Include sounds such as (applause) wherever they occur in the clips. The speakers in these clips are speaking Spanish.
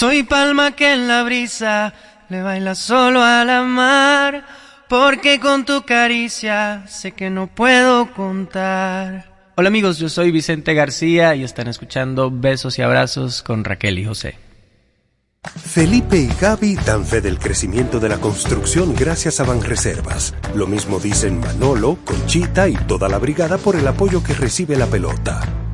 Soy palma que en la brisa le baila solo a la mar, porque con tu caricia sé que no puedo contar. Hola amigos, yo soy Vicente García y están escuchando Besos y Abrazos con Raquel y José. Felipe y Gaby dan fe del crecimiento de la construcción gracias a Banreservas. Lo mismo dicen Manolo, Conchita y toda la brigada por el apoyo que recibe la pelota.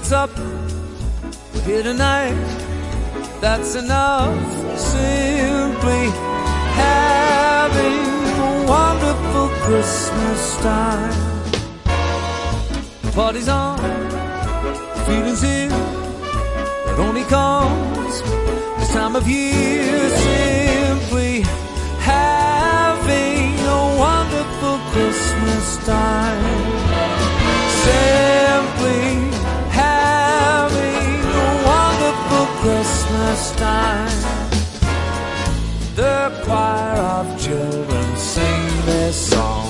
Spirits up. We're here tonight. That's enough. Simply have me a wonderful Christmas time. Party's on, feeling's in, it only comes this time of year. Simply having a wonderful Christmas time. Christmas time. The choir of children sing this song.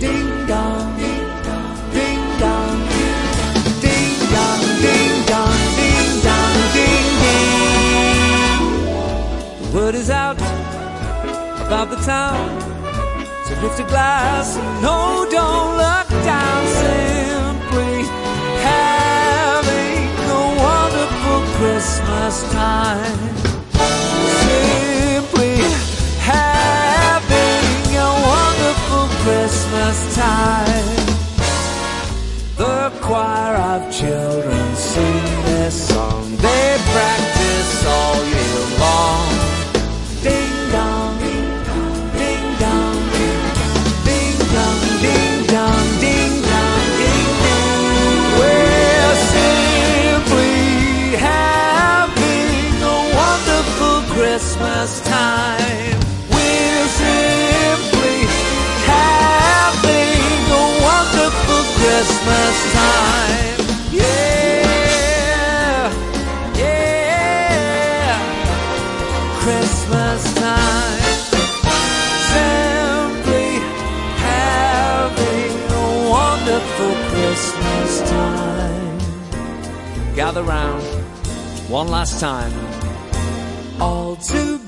Ding dong, ding dong, ding dong, ding dong, ding dong, ding dong, ding ding. The word is out about the town. So lift a glass and no, don't look down. Simply Christmas time. Simply having a wonderful Christmas time. The choir of children sing this song. They practice all year Christmas time. Yeah, yeah. Christmas time. Simply having a wonderful Christmas time. Gather round one last time. All together.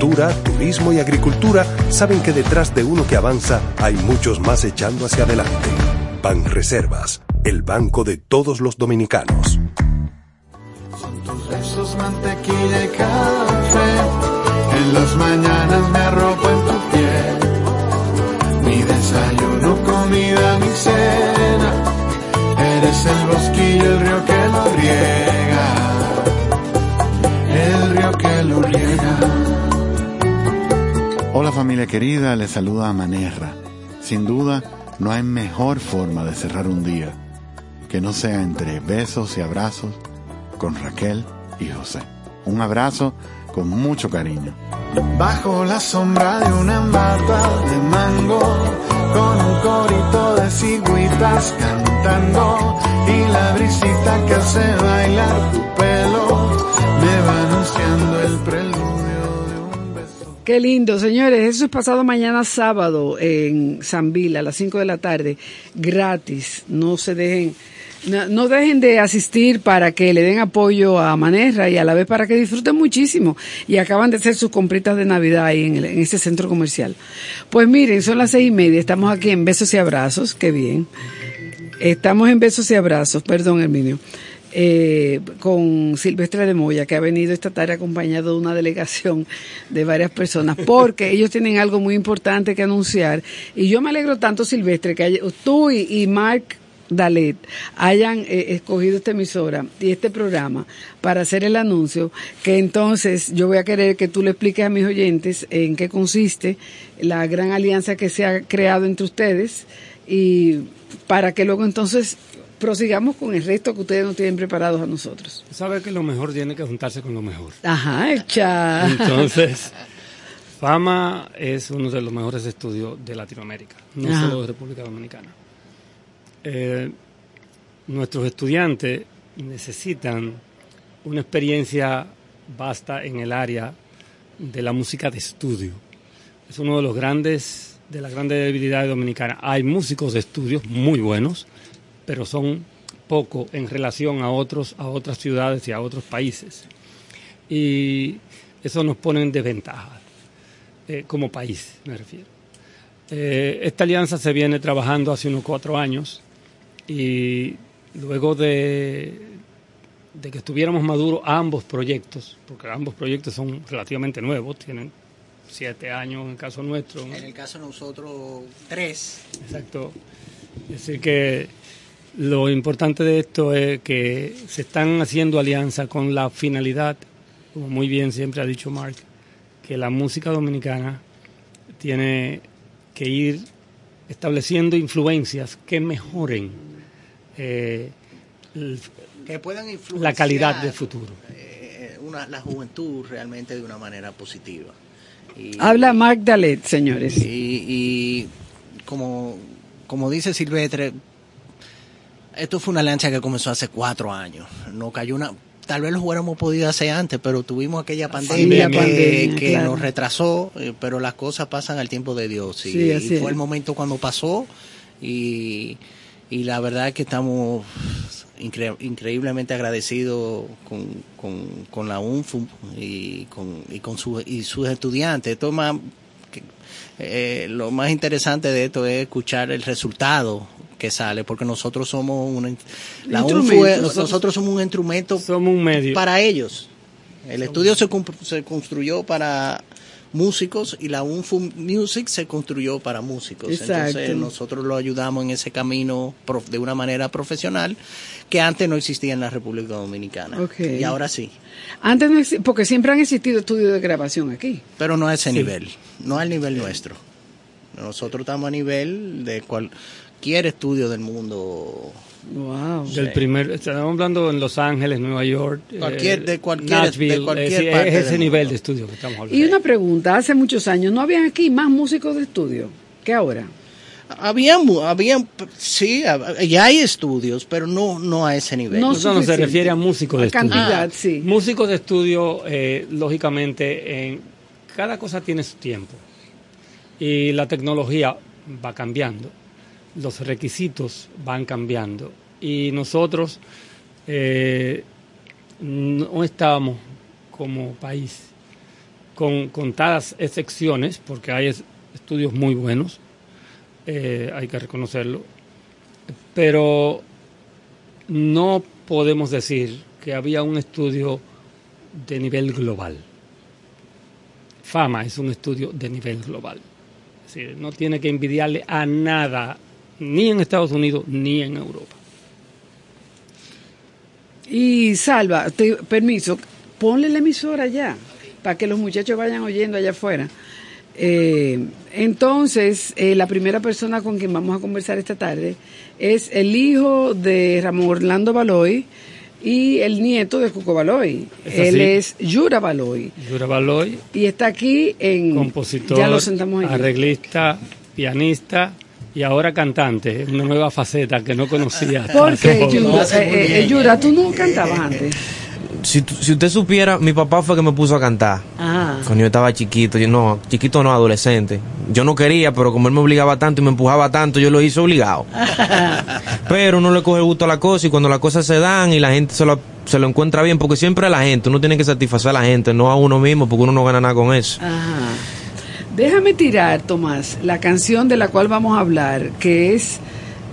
turismo y agricultura saben que detrás de uno que avanza hay muchos más echando hacia adelante. Banreservas, el banco de todos los dominicanos. Son tus besos, mantequilla y café. En las mañanas me arropo en tu piel. Mi desayuno, comida, mi cena. Eres el bosquillo, el río que lo riega. Familia querida, les saluda Manerra. Sin duda, no hay mejor forma de cerrar un día que no sea entre besos y abrazos con Raquel y José. Un abrazo con mucho cariño. Bajo la sombra de una mata de mango, con un corito de cigüitas cantando, y la brisita que hace bailar tu pelo, me va anunciando el preludio. Qué lindo, señores. Eso es pasado mañana sábado en San Vil a las 5 de la tarde, gratis. No se dejen, no, no dejen de asistir para que le den apoyo a Manerra y a la vez para que disfruten muchísimo. Y acaban de hacer sus compritas de Navidad ahí en, el- en ese centro comercial. Pues miren, son las seis y media. Estamos aquí en Besos y Abrazos. Qué bien. Estamos en Besos y Abrazos. Perdón, Herminio. Eh, con Silvestre de Moya, que ha venido esta tarde acompañado de una delegación de varias personas, porque (laughs) ellos tienen algo muy importante que anunciar. Y yo me alegro tanto, Silvestre, que haya- tú y, y Mark Dalet hayan eh, escogido esta emisora y este programa para hacer el anuncio, que entonces yo voy a querer que tú le expliques a mis oyentes en qué consiste la gran alianza que se ha creado entre ustedes y para que luego entonces prosigamos con el resto que ustedes nos tienen preparados a nosotros. Sabe que lo mejor tiene que juntarse con lo mejor. Ajá, hecha. Entonces, Fama es uno de los mejores estudios de Latinoamérica, no Ajá. solo de República Dominicana. Eh, nuestros estudiantes necesitan una experiencia vasta en el área de la música de estudio. Es uno de los grandes, de las grandes debilidades dominicanas. Hay músicos de estudios muy buenos, pero son poco en relación a otros, a otras ciudades y a otros países. Y eso nos pone en desventaja, eh, como país, me refiero. Eh, esta alianza se viene trabajando hace unos cuatro años y luego de, de que estuviéramos maduros ambos proyectos, porque ambos proyectos son relativamente nuevos, tienen siete años en el caso nuestro. ¿no? En el caso de nosotros, tres. Exacto. Es decir, que lo importante de esto es que se están haciendo alianzas con la finalidad, como muy bien siempre ha dicho Mark, que la música dominicana tiene que ir estableciendo influencias que mejoren eh, el- Que puedan influenciar la calidad del futuro. eh, una- la juventud realmente de una manera positiva. Y- Habla Mark Dalet, señores. Y, y como, como dice Silvestre, esto fue una lancha que comenzó hace cuatro años. No cayó una. Tal vez lo hubiéramos podido hacer antes, pero tuvimos aquella pandemia, que, pandemia, que claro. nos retrasó, eh, pero las cosas pasan al tiempo de Dios. Y, Sí, así y fue el momento cuando pasó y, y la verdad es que estamos incre- increíblemente agradecidos con, con, con la UNFU y con, y con su- y sus estudiantes. Esto es más, eh, lo más interesante de esto es escuchar el resultado que sale, porque nosotros somos una, la UNFU nosotros, somos un instrumento Somos un medio. para ellos. El estudio se, se construyó para músicos y la UNFU Music se construyó para músicos. Exacto. Entonces nosotros lo ayudamos en ese camino prof- de una manera profesional que antes no existía en la República Dominicana. Y ahora sí. Antes no porque siempre han existido estudios de grabación aquí. Pero no a ese nivel, no al nivel nuestro. Nosotros estamos a nivel de cualquier estudio del mundo. Wow. Del primer, estamos hablando en Los Ángeles, Nueva York, eh, Cualquier- de cualquier- Nashville, de cualquier es, decir, parte es ese del nivel mundo. de estudio que estamos hablando. Y una pregunta, hace muchos años, ¿no habían aquí más músicos de estudio que ahora? Había, mu- había sí, ya hay estudios, pero no, no a ese nivel. No No, no, se refiere a músicos de A estudio. cantidad, sí. Músicos de estudio, eh, lógicamente, en, cada cosa tiene su tiempo. Y la tecnología va cambiando, los requisitos van cambiando. Y nosotros eh, no estábamos como país, con contadas excepciones, porque hay es- estudios muy buenos, eh, hay que reconocerlo, pero no podemos decir que había un estudio de nivel global. Fama es un estudio de nivel global. Es decir, no tiene que envidiarle a nada, ni en Estados Unidos ni en Europa. Y Salva, te, permiso, ponle la emisora ya, para que los muchachos vayan oyendo allá afuera. Eh, entonces, eh, la primera persona con quien vamos a conversar esta tarde es el hijo de Ramón Orlando Baloy, y el nieto de Cuco Baloy. Es Él es Yura Baloy. Yura Baloy, Y está aquí en... compositor, Ya lo sentamos aquí. arreglista, pianista y ahora cantante, una nueva faceta que no conocía. hasta ¿Por hace qué, poco. Yura? Eh, eh, Yura, tú no cantabas antes. Si, tu- si usted supiera, mi papá fue que me puso a cantar. Ah. Cuando yo estaba chiquito, yo no, chiquito no, adolescente. Yo no quería, pero como él me obligaba tanto y me empujaba tanto, yo lo hice obligado. (laughs) Pero uno le coge gusto a la cosa y cuando las cosas se dan y la gente se lo, se lo encuentra bien, porque siempre a la gente, uno tiene que satisfacer a la gente, no a uno mismo, porque uno no gana nada con eso. Ajá. Déjame tirar, Tomás, la canción de la cual vamos a hablar, que es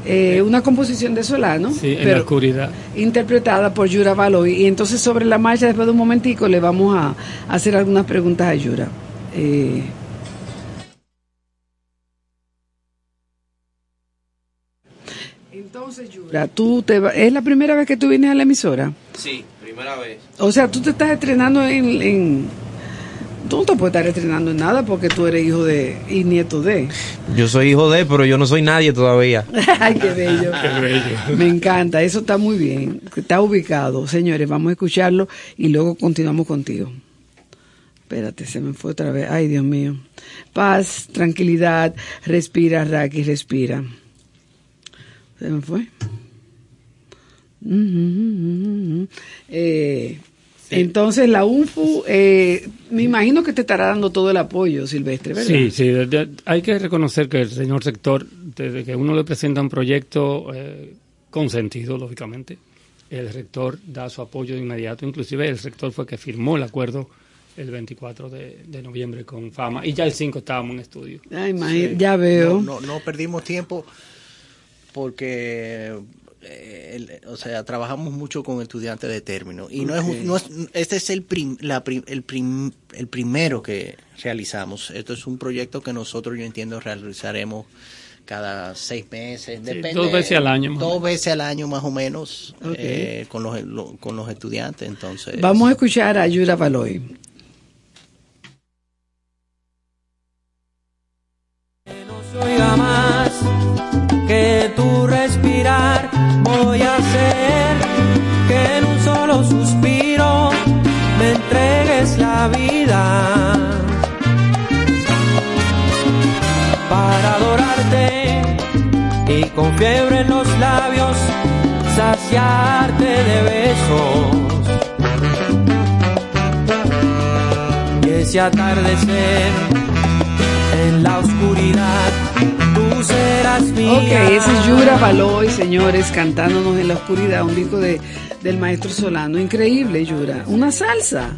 eh, una composición de Solano, Sí, en la pero oscuridad. interpretada por Yura Baloy. Y entonces sobre la marcha, después de un momentico, le vamos a hacer algunas preguntas a Yura. Eh, entonces, Yura, tú te va- ¿es la primera vez que tú vienes a la emisora? Sí, primera vez. O sea, tú te estás estrenando en, en- Tú no te puedes estar estrenando en nada porque tú eres hijo de y nieto de. Yo soy hijo de, pero yo no soy nadie todavía. (laughs) Ay, qué bello. Qué bello. Me encanta, eso está muy bien. Está ubicado. Señores, vamos a escucharlo y luego continuamos contigo. Espérate, se me fue otra vez. Ay, Dios mío. Paz, tranquilidad, respira, Raki, respira. Se me fue. Eh, Entonces, la UNFU, eh, me imagino que te estará dando todo el apoyo, Silvestre, ¿verdad? Sí, sí, de- de- hay que reconocer que el señor sector, desde que uno le presenta un proyecto eh, con sentido, lógicamente, el rector da su apoyo de inmediato. Inclusive el rector fue que firmó el acuerdo el 24 de, de noviembre con Fama y ya el 5 estábamos en estudio. Ay, imagínate, ya veo. No, no, no perdimos tiempo porque, el- o sea, trabajamos mucho con estudiantes de término y no es, un- no es- este es el prim- la prim- el, prim- el primero que realizamos. Esto es un proyecto que nosotros, yo entiendo, realizaremos cada seis meses, depende, dos veces al año, más o dos veces al año más o menos eh, con los lo- con los estudiantes. Entonces, Vamos a escuchar a Yura Baloy. oiga más que tu respirar. Voy a hacer que en un solo suspiro me entregues la vida para adorarte y con fiebre en los labios saciarte de besos. Y ese atardecer en la oscuridad. Ok, ese es Yura Baloy, señores, cantándonos en la oscuridad, un disco de, del maestro Solano. Increíble, Yura. Una salsa.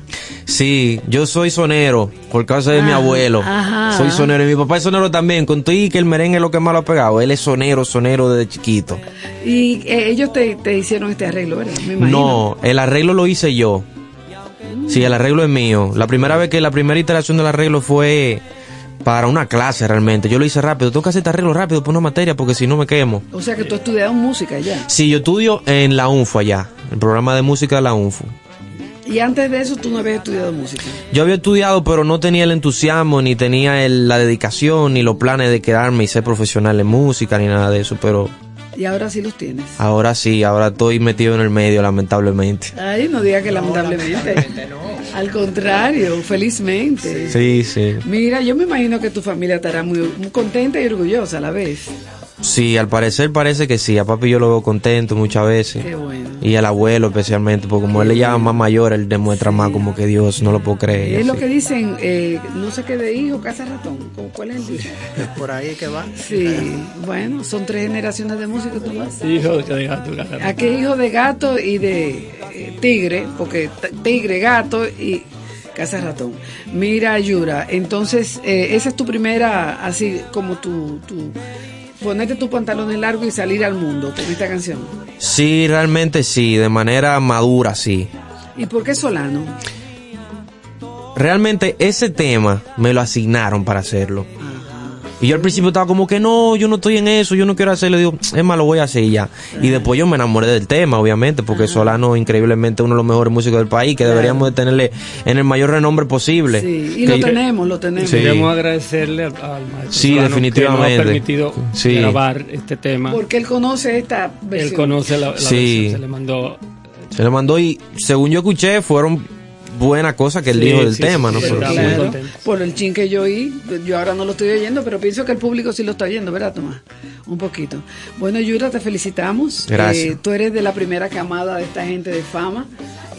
Sí, yo soy sonero, por causa de mi Ah, abuelo. ajá. Soy sonero y mi papá es sonero también. Con todo y que el merengue es lo que más lo ha pegado. Él es sonero, sonero desde chiquito. Y eh, ellos te, te hicieron este arreglo, ¿verdad? Me imagino. No, el arreglo lo hice yo. Sí, el arreglo es mío. La primera vez que la primera iteración del arreglo fue para una clase realmente. Yo lo hice rápido. Tengo que hacer este arreglo rápido por una materia porque si no me quemo. O sea que tú has estudiado música ya. Sí, yo estudio en la UNFU allá, el programa de música de la UNFU. Y antes de eso tú no habías estudiado música. Yo había estudiado, pero no tenía el entusiasmo, ni tenía el- la dedicación, ni los planes de quedarme y ser profesional en música, ni nada de eso. Pero Y ahora sí los tienes. ahora sí, ahora estoy metido en el medio, lamentablemente. Ay, no diga que lamentablemente. Al contrario, felizmente. Sí, sí. Mira, yo me imagino que tu familia estará muy, muy contenta y orgullosa a la vez. Sí, al parecer parece que sí. A papi yo lo veo contento muchas veces. Qué bueno. Y al abuelo especialmente, porque como él le llama más mayor, él demuestra más como que Dios, no lo puedo creer. y Es lo que dicen, eh, no sé qué de hijo, casa ratón. ¿Cómo- ¿Cuál es el dicho? por ahí que va. Sí, bueno, son tres generaciones de música, Tomás. Hijo de gato. Aquí hijo de gato y de eh, tigre, porque tigre, gato y casa ratón. Mira, Yura, entonces eh, esa es tu primera, así como tu, tu, ponerte tus pantalones largos y salir al mundo con esta canción. Sí, realmente sí, de manera madura, sí. ¿Y por qué Solano? Realmente ese tema me lo asignaron para hacerlo. Y yo al principio estaba como que no, yo no estoy en eso, yo no quiero hacerlo. Digo, es más, lo voy a hacer y ya. Y después yo me enamoré del tema, obviamente, porque Solano increíblemente uno de los mejores músicos del país, que deberíamos de tenerle en el mayor renombre posible. Sí, y Que- lo tenemos, lo tenemos. Sí. Queremos agradecerle al, al maestro Sí, Solano definitivamente. que nos ha permitido Sí. grabar este tema. Porque él conoce esta versión. Él conoce la, la Sí. versión, se le mandó Se le mandó y según yo escuché fueron buenas cosas que él Sí, dijo del sí, tema, sí, ¿no? Claro, por el chin que yo oí, yo ahora no lo estoy oyendo, pero pienso que el público sí lo está oyendo, ¿verdad, Tomás? Un poquito. Bueno, Yura, te felicitamos. Gracias. Eh, tú eres de la primera camada de esta gente de fama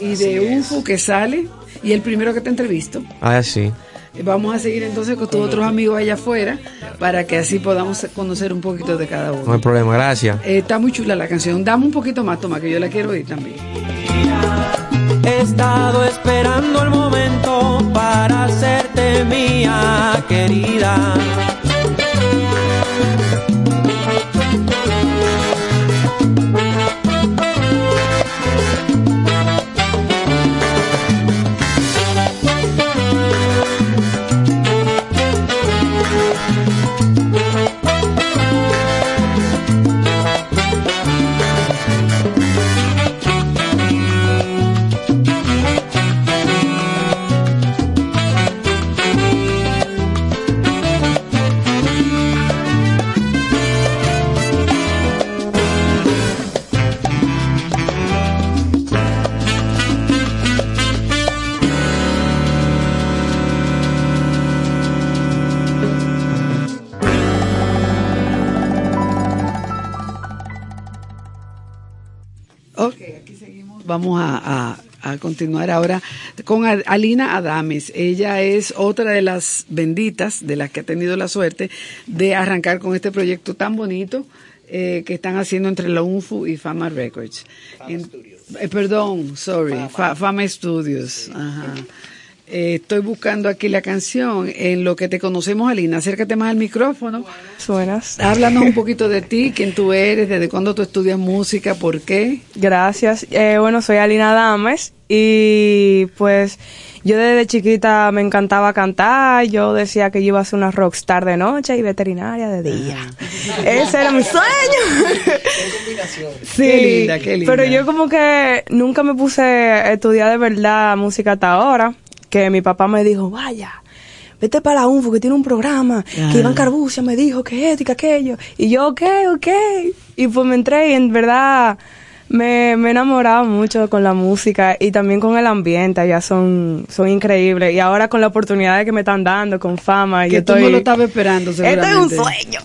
y de UFO que sale y el primero que te entrevisto. Ah, sí. Eh, Vamos a seguir entonces con tus otros amigos allá afuera para que así podamos conocer un poquito de cada No hay uno. problema, gracias. Eh, está muy chula la canción. Dame un poquito más, Tomás, que yo la quiero oír también. He estado esperando el momento para hacerte mía, querida. Ok, aquí seguimos. Vamos a, a- a continuar ahora con Al- Alina Adames. Ella es otra de las benditas, de las que ha tenido la suerte de arrancar con este proyecto tan bonito eh, que están haciendo entre la UNFU y Fama Records. En- eh, perdón, sorry, Fa- Fama Studios. Ajá. Eh, estoy buscando aquí la canción en lo que te conocemos, Alina. Acércate más al micrófono. Buenas. Háblanos un (laughs) poquito de ti, quién tú eres, desde cuándo tú estudias música, por qué. Gracias. Eh, bueno, soy Alina Dames y pues yo desde chiquita me encantaba cantar. Yo decía que yo iba a ser una rockstar de noche y veterinaria de día. (laughs) Ese era mi sueño. (laughs) Sí, Qué linda, qué linda. pero yo como que nunca me puse a estudiar de verdad música hasta ahora, que mi papá me dijo, vaya, vete para la UNFO que tiene un programa, Ah. que Iván Carbucia me dijo que esto y que aquello. Y yo, ok, ok. Y pues me entré y en verdad me, me he enamorado mucho con la música y también con el ambiente, allá son, son increíbles. Y ahora con la oportunidad que me están dando, con fama, Que yo tú estoy... no lo estabas esperando, Este es un seguramente. sueño.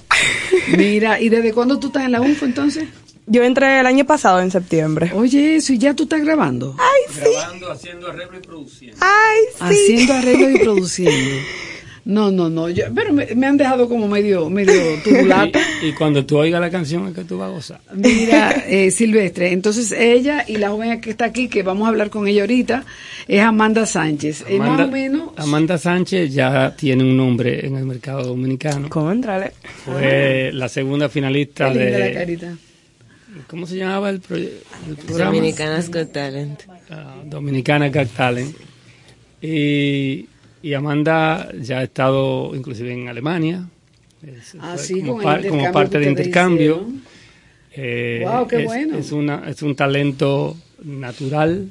Mira, ¿y desde cuándo tú estás en la UNFO entonces? Yo entré el año pasado, en septiembre. Oye, eso, ¿y ya tú estás grabando? Ay, sí. Grabando, haciendo arreglo y produciendo. Ay, sí. Haciendo arreglos y produciendo. (laughs) No, no, no, yo- pero me, me han dejado como medio, medio turbulata. Y, y cuando tú oigas la canción es que tú vas a gozar. Mira, (laughs) eh, Silvestre, entonces ella y la joven que está aquí, que vamos a hablar con ella ahorita, es Amanda Sánchez. Eh, más o menos, Amanda Sánchez ya tiene un nombre en el mercado dominicano. Contrale. Fue la segunda finalista qué linda la de... carita. ¿Cómo se llamaba el, proye- el programa? Dominicanas Got Talent. Ah, Dominicana Got Talent. Y, y Amanda ya ha estado inclusive en Alemania. Es- Ah, sí, como, par- como parte que de ustedes intercambio. Eh, Guau, qué es, bueno. Es, una, es un talento natural.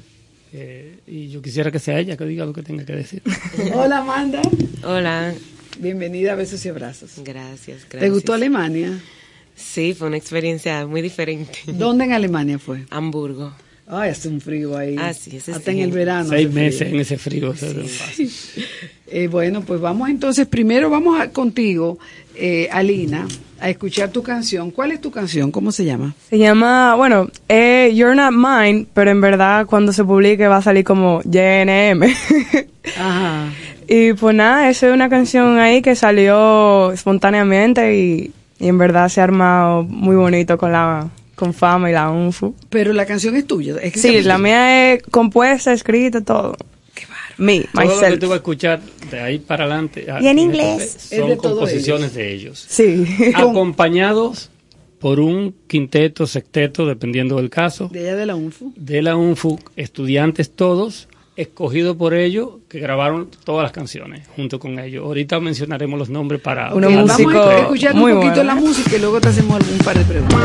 eh, y yo quisiera que sea ella que diga lo que tenga que decir. (laughs) Hola Amanda. Hola. Bienvenida a Besos y Abrazos. Gracias, gracias. ¿Te gustó Alemania? Sí, fue una experiencia muy diferente. ¿Dónde en Alemania fue? Hamburgo. Ay, hace un frío ahí. Ah, sí, ese Hasta sí. en el verano. Seis frío. meses en ese frío. fácil. (laughs) Eh, bueno, pues vamos entonces, primero vamos a- contigo, eh, Alina, a escuchar tu canción. ¿Cuál es tu canción? ¿Cómo se llama? Se llama, bueno, eh, You're Not Mine, pero en verdad cuando se publique va a salir como JNM. (laughs) Ajá. y pues nada, esa es una canción ahí que salió espontáneamente y, y en verdad se ha armado muy bonito con la con Fama y la UNFU. Pero la canción es tuya. Es Sí, la mía es compuesta, escrita, todo. Qué Me, Todo lo que myself. tú vas a escuchar de ahí para adelante. ah, Y en inglés. Son de composiciones de ellos. Sí. (laughs) Acompañados por un quinteto, sexteto, dependiendo del caso, De ella de la UNFU. de la UNFU, estudiantes todos, escogidos por ellos, que grabaron todas las canciones junto con ellos. Ahorita mencionaremos los nombres para... Uno músico Vamos a escuchar un poquito bueno. la música y luego te hacemos algún par de preguntas.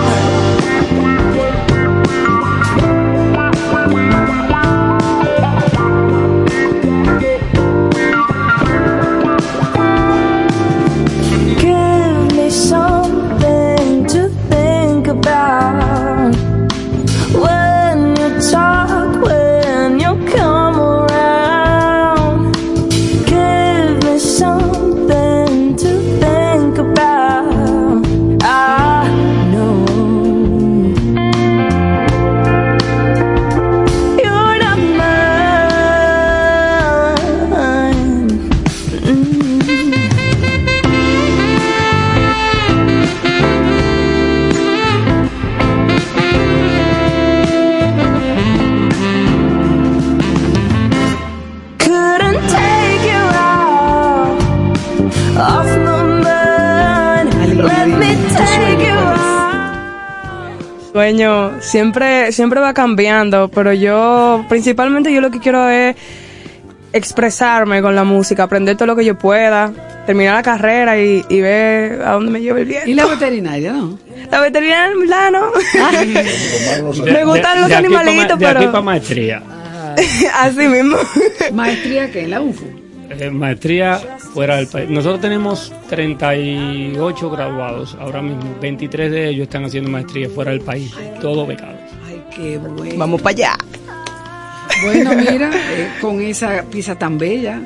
Siempre, siempre va cambiando, pero yo, principalmente yo lo que quiero es expresarme con la música, aprender todo lo que yo pueda, terminar la carrera y, y ver a dónde me lleva el viento. Y la veterinaria, ¿no? La veterinaria, en verdad, ¿no? De- me gustan de- los de aquí pa' animalitos, de aquí pero... para maestría. (laughs) Así mismo. ¿Maestría qué? ¿En la UFU? Eh, maestría fuera del país. Nosotros tenemos 38 graduados ahora mismo. 23 de ellos están haciendo maestría fuera del país. Todo becado. Ay, qué bueno. Vamos para allá. Bueno, (laughs) mira, eh, con esa pieza tan bella,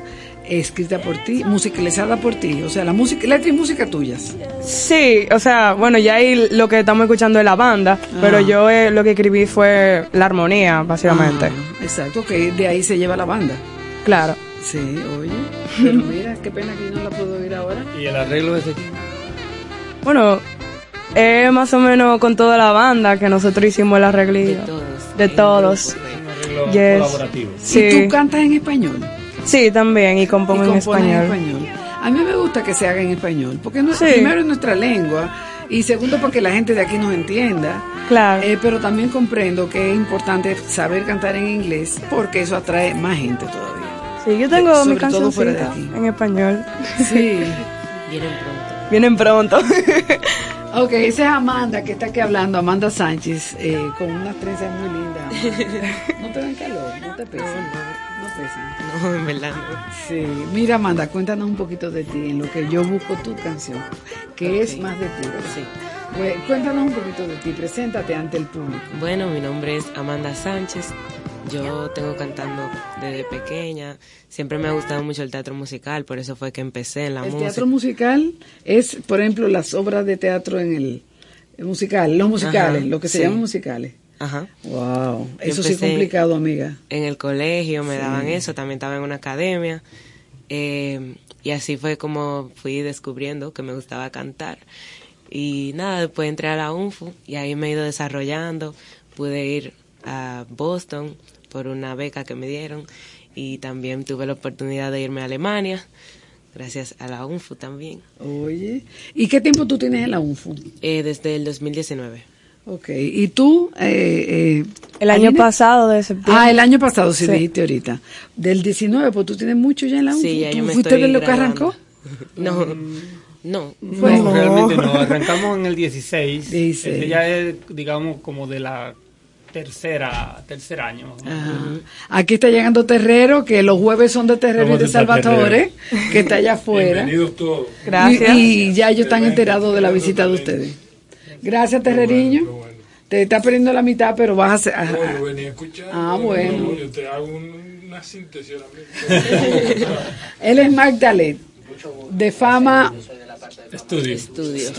escrita por ti, musicalizada por ti, o sea, la música, letra y música tuyas. Sí, o sea, bueno, ya ahí lo que estamos escuchando es la banda, Ah. pero yo eh, lo que escribí fue la armonía, básicamente. Ah, exacto, que de ahí se lleva la banda. Claro. Sí, oye, (laughs) pero mira, qué pena que yo no la puedo oír ahora. ¿Y el arreglo de ese Bueno, es más o menos con toda la banda que nosotros hicimos el arreglillo. De todos. De todos. arreglo Yes. colaborativo. Sí. ¿Y tú cantas en español? Sí, también, y compongo y en compones español. A mí me gusta que se haga en español, porque no, Sí. primero es nuestra lengua y segundo porque la gente de aquí nos entienda. Claro. Eh, pero también comprendo que es importante saber cantar en inglés porque eso atrae más gente todavía. Sí, yo tengo de cancioncita aquí. en español. Sí. (laughs) Vienen pronto. Vienen pronto. (laughs) Ok, esa es Amanda que está aquí hablando, Amanda Sánchez, eh, con unas trenzas muy lindas. (laughs) No te dan calor, no te pesan. No, pesan. No, en verdad no. Sí, mira Amanda, cuéntanos un poquito de ti, en lo que yo busco tu canción, que es más de ti. Sí. Pues, cuéntanos un poquito de ti, preséntate ante el público. Bueno, mi nombre es Amanda Sánchez. Yo tengo cantando desde pequeña. Siempre me ha gustado mucho el teatro musical, por eso fue que empecé en la El música. teatro musical es, por ejemplo, las obras de teatro en el, el musical, los musicales, Ajá, lo que se sí. llaman musicales. Ajá. Wow, eso sí es complicado, amiga. En el colegio me Sí. daban eso, también estaba en una academia. eh, y así fue como fui descubriendo que me gustaba cantar. Y nada, después entré a la UNFU y ahí me he ido desarrollando. Pude ir a Boston por una beca que me dieron y también tuve la oportunidad de irme a Alemania, gracias a la UNFU también, Oye, ¿y qué tiempo tú tienes en la UNFU? eh, desde el 2019. Ok, ¿y tú? Eh, eh, El año Aline? pasado de septiembre. Ah, el año pasado, sí, Sí. dijiste ahorita. Del 19, pues tú tienes mucho ya en la UNFU. Sí, ya ¿Tú yo me fuiste estoy de lo que arrancó? (laughs) No, no. Fue- No, realmente no. (laughs) Arrancamos en el 16. 16. Ese ya es, digamos, como de la tercera, tercer año. Ajá. Aquí está llegando Terrero, que los jueves son de Terrero Vamos y de Salvatore, que está allá afuera. Bienvenidos todos. Gracias. Y, y ya ellos están enterados de la visita de ustedes. Gracias, Terreriño. Te está perdiendo la mitad, pero vas a hacer... ajá. No, yo venía escuchando. Ah, bueno. Yo te hago un- una síntesis ahora mismo. (laughs) Él es Magdalet, de fama Estudio. Estudio.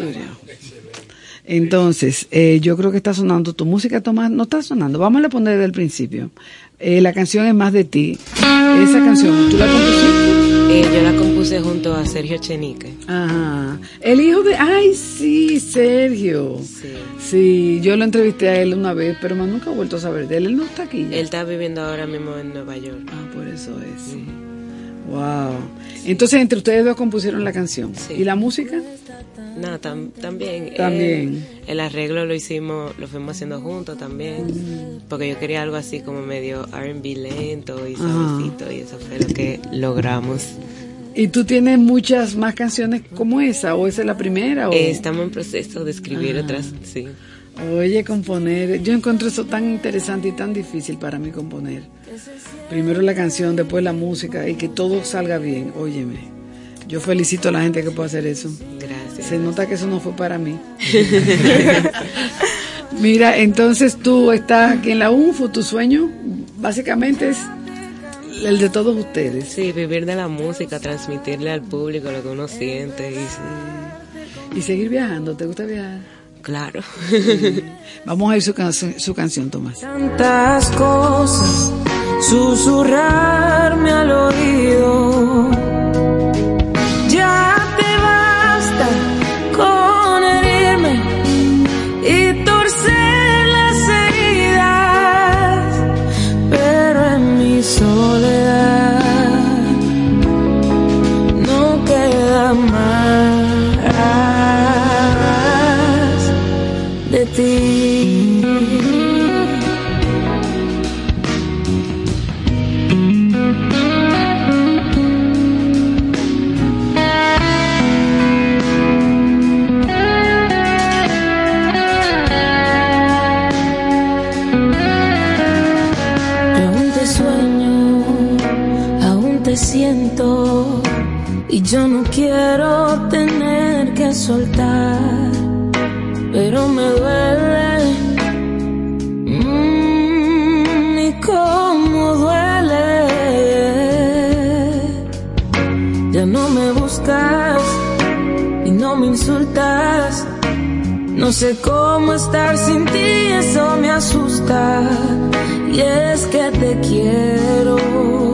Entonces, eh, yo creo que está sonando tu música, Tomás. No está sonando. Vamos a poner desde el principio. Eh, la canción es más de ti. Esa canción, ¿tú la compusiste? Eh, yo la compuse junto a Sergio Chenique. Ajá. El hijo de. Ay, sí, Sergio. Sí. Sí, yo lo entrevisté a él una vez, pero más nunca he vuelto a saber de él. Él no está aquí. ya. Él está viviendo ahora mismo en Nueva York. Ah, por eso es. Wow. Entonces, entre ustedes dos compusieron la canción. Sí. ¿Y la música? No, tam- también. También. eh, el arreglo lo hicimos, lo fuimos haciendo juntos también. Porque yo quería algo así como medio RB lento y suavecito. Y eso fue lo que logramos. ¿Y tú tienes muchas más canciones como esa? ¿O esa es la primera? O... Eh, estamos en proceso de escribir Ah. otras, sí. Oye, componer. Yo encuentro eso tan interesante y tan difícil para mí componer. Primero la canción, después la música y que todo salga bien. Óyeme. Yo felicito a la gente que puede hacer eso. Gracias. Se nota que eso no fue para mí. (laughs) Mira, entonces tú estás aquí en la UNFU, tu sueño básicamente es el de todos ustedes. Sí, vivir de la música, transmitirle al público lo que uno siente. Y, Y seguir viajando, ¿te gusta viajar? Claro. Vamos a ir su, canción- su canción, Tomás. tantas cosas susurrarme al oído. Sé cómo estar sin ti, eso me asusta. Y es que te quiero.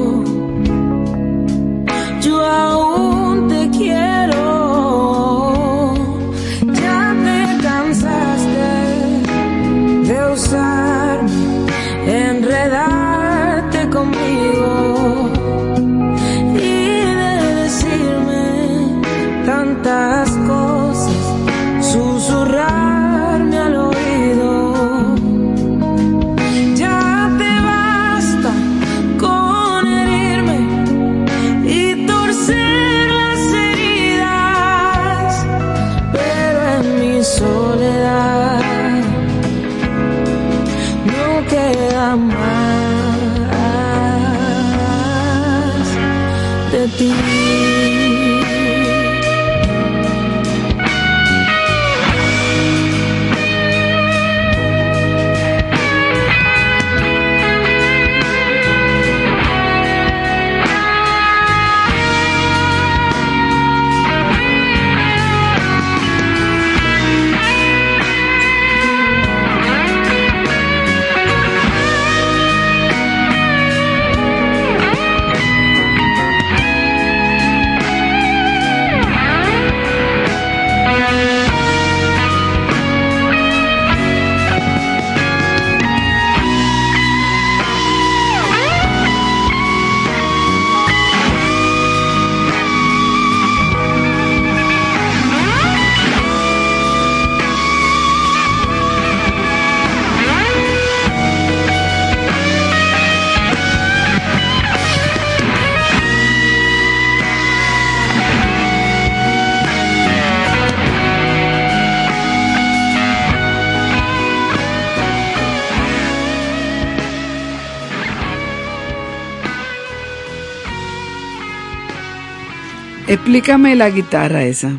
Explícame la guitarra esa.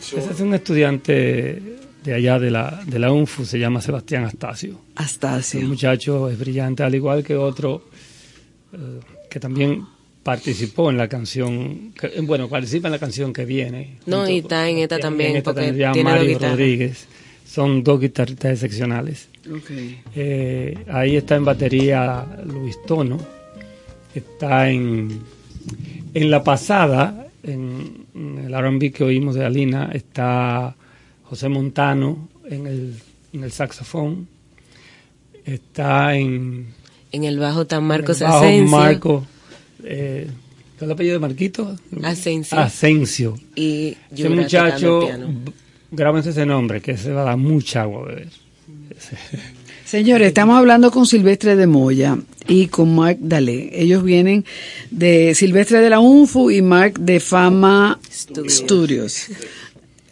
Ese es un estudiante de allá de la, de la UNFU, se llama Sebastián Astacio. Astacio. El muchacho es brillante, al igual que otro eh, que también participó en la canción, que- bueno, participa en la canción que viene. No, junto y está en esta también, en esta porque también, tiene Mario. Rodríguez. Son dos guitarristas excepcionales. Eh, ahí está en batería Luis Tono. Está en, en la pasada, en, en el R&B que oímos de Alina, está José Montano en el, en el saxofón. Está en... En el bajo está Marcos en el bajo Asensio. Marco, eh, ¿cuál es el apellido de Marquito? Asensio. Asensio. Y Ese muchacho, grábense ese nombre, que se va a dar mucha agua a beber. Señores, estamos hablando con Silvestre de Moya y con Mark Dalé. Ellos vienen de Silvestre de la UNFU y Mark de Fama Studios.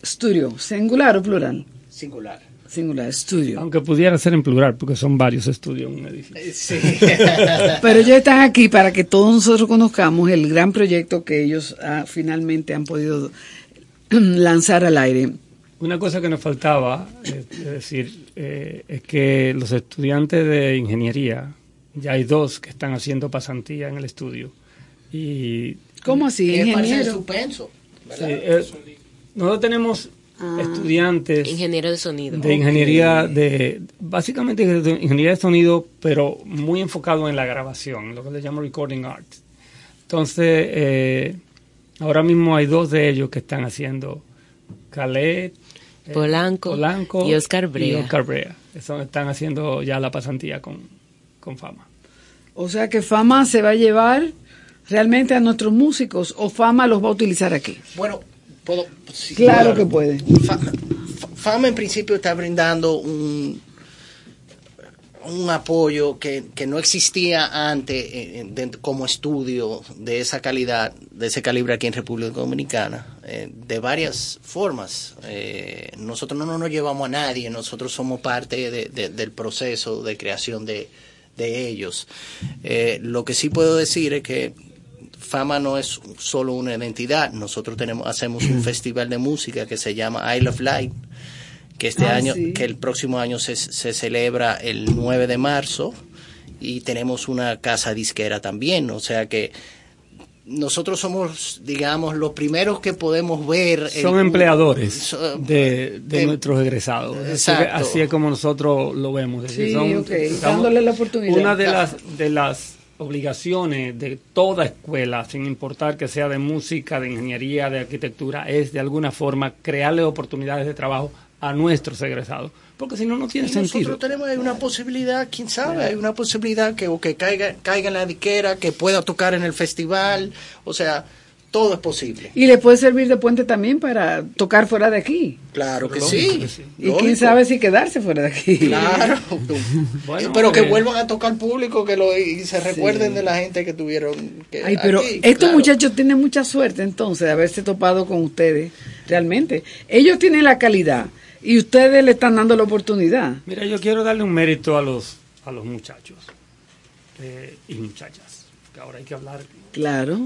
Studio, singular o plural? Singular. Singular, estudio. Aunque pudiera ser en plural, porque son varios estudios en un edificio. (laughs) Pero ellos están aquí para que todos nosotros conozcamos el gran proyecto que ellos ah, finalmente han podido (clears throat) lanzar al aire. Una cosa que nos faltaba, eh, es decir, eh, es que los estudiantes de ingeniería, ya hay dos que están haciendo pasantía en el estudio. Y ¿Cómo así, ingeniero? suspenso, Sí, eh, nosotros tenemos estudiantes Ingeniero de sonido. de ingeniería de básicamente de ingeniería de sonido pero muy enfocado en la grabación lo que le llamo recording art entonces eh, ahora mismo hay dos de ellos que están haciendo Calais eh, Polanco Polanco y Oscar Brea. y Oscar Brea. Eso están haciendo ya la pasantía con, con fama O sea que Fama se va a llevar realmente a nuestros músicos o Fama los va a utilizar aquí. Bueno, puedo. sí, Claro que puede. Fa- Fa- Fama en principio está brindando un, un apoyo que, que no existía antes eh, eh, de- como estudio de esa calidad, de ese calibre aquí en República Dominicana, eh, de varias formas. Eh, nosotros no nos llevamos a nadie, nosotros somos parte de- de- del proceso de creación de, de ellos. Lo que sí puedo decir es que Fama no es solo una identidad. Nosotros tenemos, hacemos un (clears throat) festival de música que se llama Isle of Light, que este Ah, año, sí. que el próximo año se, se celebra el 9 de marzo y tenemos una casa disquera también. O sea que nosotros somos, digamos, los primeros que podemos ver. el- Son empleadores so- de, de nuestros egresados. Exacto. así es como nosotros lo vemos. Es decir, Sí, son- estamos- dándole la oportunidad. Una de las, de las obligaciones de toda escuela, sin importar que sea de música, de ingeniería, de arquitectura, es de alguna forma crearle oportunidades de trabajo a nuestros egresados. Porque si no, no tiene Y sentido. Nosotros tenemos hay una posibilidad, quién sabe, hay una posibilidad que, o que caiga, caiga en la diquera, que pueda tocar en el festival, o sea, todo es posible. Y le puede servir de puente también para tocar fuera de aquí. Claro que sí. que sí. Y lógico. quién sabe si quedarse fuera de aquí. Claro. (laughs) Bueno, pero que eh, vuelvan a tocar público que lo, y se recuerden de la gente que tuvieron. Que Ay, pero aquí, estos claro. muchachos tienen mucha suerte entonces de haberse topado con ustedes, realmente. Ellos tienen la calidad y ustedes le están dando la oportunidad. Mira, yo quiero darle un mérito a los, a los muchachos eh, y muchachas, que ahora hay que hablar. Claro.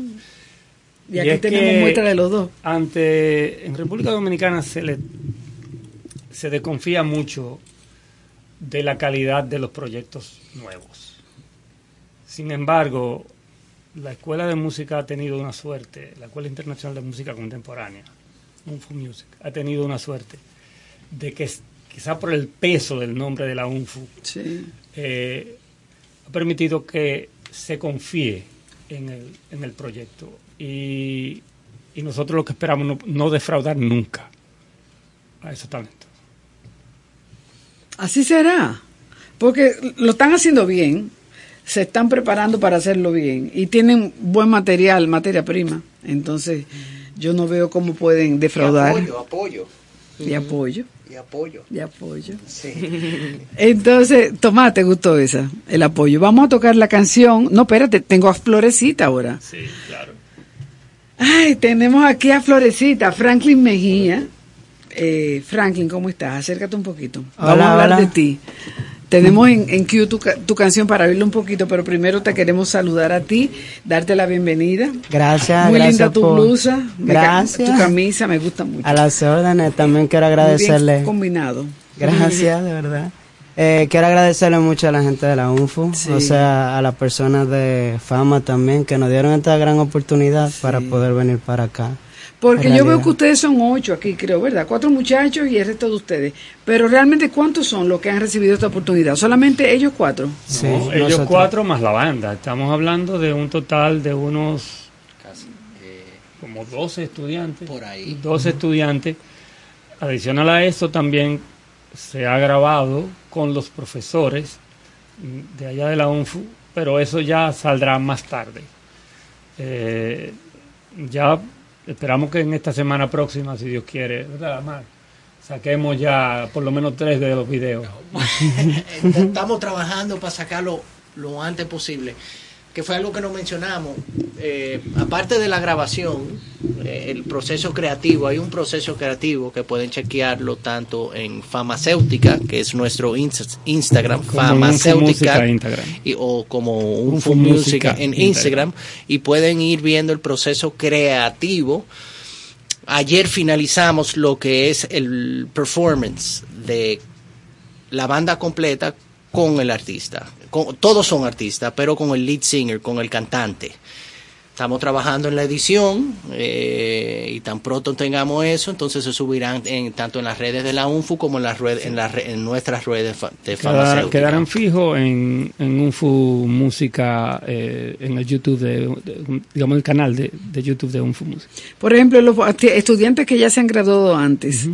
Y, Y aquí tenemos muestra de los dos. Ante, en República Dominicana se le se desconfía mucho de la calidad de los proyectos nuevos. Sin embargo, la Escuela de Música ha tenido una suerte, la Escuela Internacional de Música Contemporánea, Music, ha tenido una suerte de que quizá por el peso del nombre de la UNFU, eh, ha permitido que se confíe en el, en el proyecto. Y, y nosotros lo que esperamos no, no defraudar nunca a esos talentos. Así será. Porque lo están haciendo bien, se están preparando para hacerlo bien y tienen buen material, materia prima. Entonces, yo no veo cómo pueden defraudar. Y apoyo, apoyo. Y apoyo. Y apoyo. Y apoyo. Sí. (laughs) Entonces, Tomás, ¿te gustó esa? El apoyo. Vamos a tocar la canción. No, espérate, tengo a Florecita ahora. Sí, claro. Ay, tenemos aquí a Florecita, Franklin Mejía. Eh, Franklin, ¿cómo estás? Acércate un poquito. Vamos a hablar hola. de ti. Tenemos en, en Q tu, tu canción para oírla un poquito, pero primero te queremos saludar a ti, darte la bienvenida. Gracias, Muy gracias linda tu por- blusa, me Gracias. tu camisa me gusta mucho. A las órdenes, también quiero Muy agradecerle. bien combinado. Gracias, de verdad. Eh, quiero agradecerle mucho a la gente de la UNFU, Sí. o sea, a las personas de Fama también, que nos dieron esta gran oportunidad para poder venir para acá. Porque yo veo que ustedes son ocho aquí, creo, ¿verdad? Cuatro muchachos y el resto de ustedes. Pero realmente, ¿cuántos son los que han recibido esta oportunidad? ¿Solamente ellos cuatro? No, ellos cuatro más la banda. Estamos hablando de un total de unos como 12 estudiantes. Por ahí. 12 estudiantes. Adicional a esto también se ha grabado con los profesores de allá de la UNFU, pero eso ya saldrá más tarde. Eh, ya esperamos que en esta semana próxima, si Dios quiere, ¿verdad, Mar? Saquemos ya por lo menos tres de los videos. (laughs) Estamos trabajando para sacarlo lo antes posible. Que fue algo que no mencionamos. Eh, aparte de la grabación, eh, el proceso creativo, hay un proceso creativo que pueden chequearlo tanto en Farmacéutica, que es nuestro ins- Instagram, Como y- o como Música Música en Instagram. Instagram, y pueden ir viendo el proceso creativo. Ayer finalizamos lo que es el performance de la banda completa con el artista. Con- todos son artistas, pero con el lead singer, con el cantante. Estamos trabajando en la edición eh, y tan pronto tengamos eso, entonces se subirán en, tanto en las redes de la UNFU como en, las redes, en, las re- en nuestras redes de farmacéutica. quedarán fijos en, en Unfu Música, eh, en el YouTube, de, de- digamos, el canal de, de YouTube de Unfu Música. Por ejemplo, los estudiantes que ya se han graduado antes.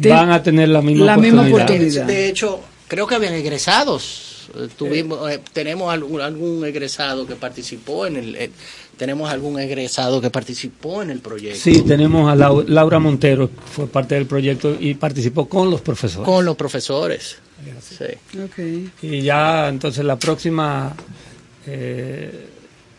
te- Van a tener la misma la misma oportunidad. oportunidad. De hecho, creo que habían egresados. Eh, Tuvimos, eh, tenemos algún, algún egresado que participó en el, eh, tenemos algún egresado que participó en el proyecto. Sí, tenemos a Lau- Laura Montero, fue parte del proyecto y participó con los profesores. Con los profesores. Sí. Ok. Y ya entonces la próxima, eh,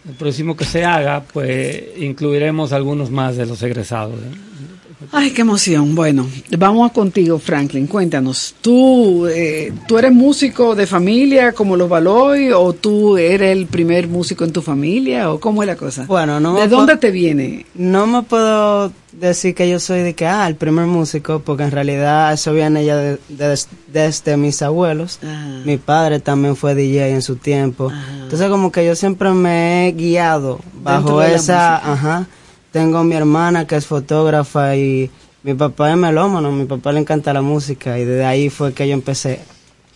el próximo que se haga, pues incluiremos algunos más de los egresados. ¿eh? Ay, qué emoción. Bueno, vamos contigo, Franklin. Cuéntanos, ¿tú, eh, ¿tú eres músico de familia como los Baloy o tú eres el primer músico en tu familia o cómo es la cosa? Bueno, no ¿De dónde te viene? No me puedo decir que yo soy de que, ah, el primer músico, porque en realidad eso viene ya de- de- desde mis abuelos. Mi padre también fue DJ en su tiempo. Entonces como que yo siempre me he guiado bajo esa, música. ajá. Tengo mi hermana que es fotógrafa y mi papá es melómano, mi papá le encanta la música y desde ahí fue que yo empecé,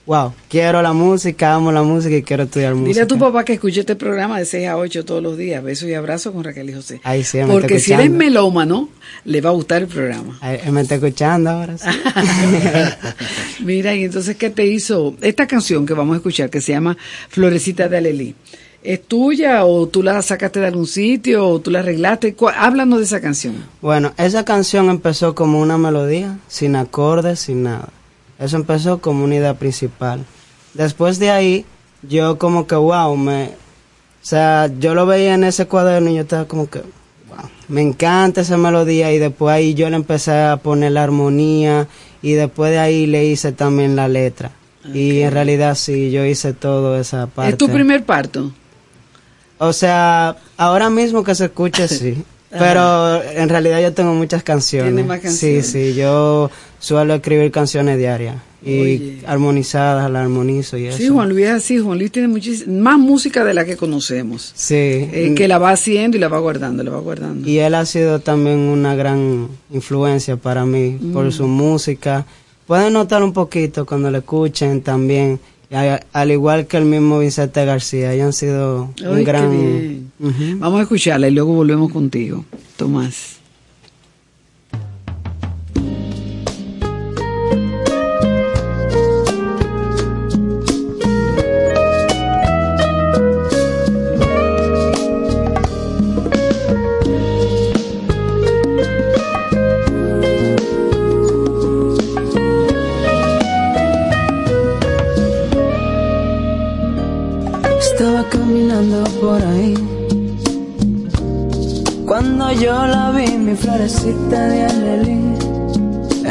wow, quiero la música, amo la música y quiero estudiar música. Dile a tu papá que escuche este programa de 6 a 8 todos los días. Besos y abrazos con Raquel y José. Ahí sí, me está Porque si eres melómano, le va a gustar el programa. Ahí- él me está escuchando ahora. sí. (laughs) Mira, y entonces, ¿qué te hizo? Esta canción que vamos a escuchar, que se llama Florecita de Alelí, ¿es tuya o tú la sacaste de algún sitio o tú la arreglaste? Háblanos de esa canción. Bueno, esa canción empezó como una melodía, sin acordes, sin nada. Eso empezó como una idea principal. Después de ahí, yo como que, wow, me... O sea, yo lo veía en ese cuaderno y yo estaba como que, wow, me encanta esa melodía y después ahí yo le empecé a poner la armonía y después de ahí le hice también la letra. Y en realidad sí, yo hice todo esa parte. ¿Es tu primer parto? O sea, ahora mismo que se escuche, (laughs) sí. Pero en realidad yo tengo muchas canciones. Tiene más canciones. Sí, sí, yo suelo escribir canciones diarias. Y Oye. armonizadas, las armonizo y eso. Sí, Juan Luis es así. Juan Luis tiene muchis- más música de la que conocemos. Sí. Eh, que la va haciendo y la va guardando, la va guardando. Y él ha sido también una gran influencia para mí Mm. por su música. Pueden notar un poquito cuando lo escuchen también. A- al igual que el mismo Vicente García, ellos han sido Ay, un gran... Ujú. Vamos a escucharla y luego volvemos contigo, Tomás.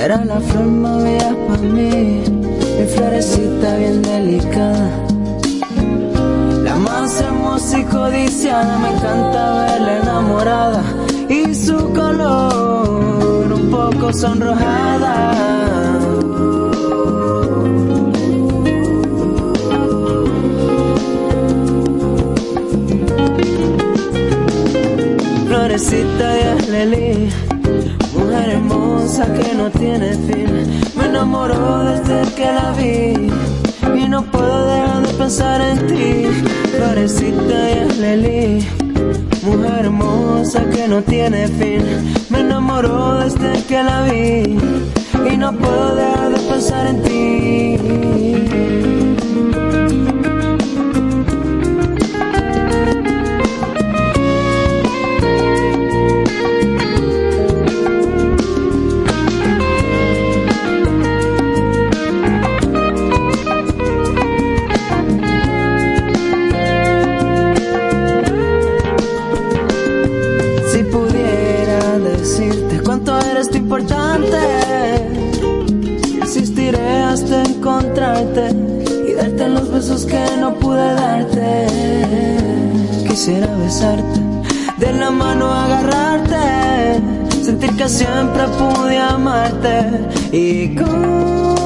Era la flor más bella para mí. Mi florecita bien delicada. La más hermosa y codiciada. Me encanta verla enamorada. Y su color un poco sonrojada. florecita de mujer hermosa que no tiene fin. Me enamoró desde que la vi y no puedo dejar de pensar en ti. Florecita de alelí, mujer hermosa que no tiene fin. Me enamoró desde que la vi y no puedo dejar de pensar en ti. Besos que no pude darte. Quisiera besarte, de la mano agarrarte, sentir que siempre pude amarte y contigo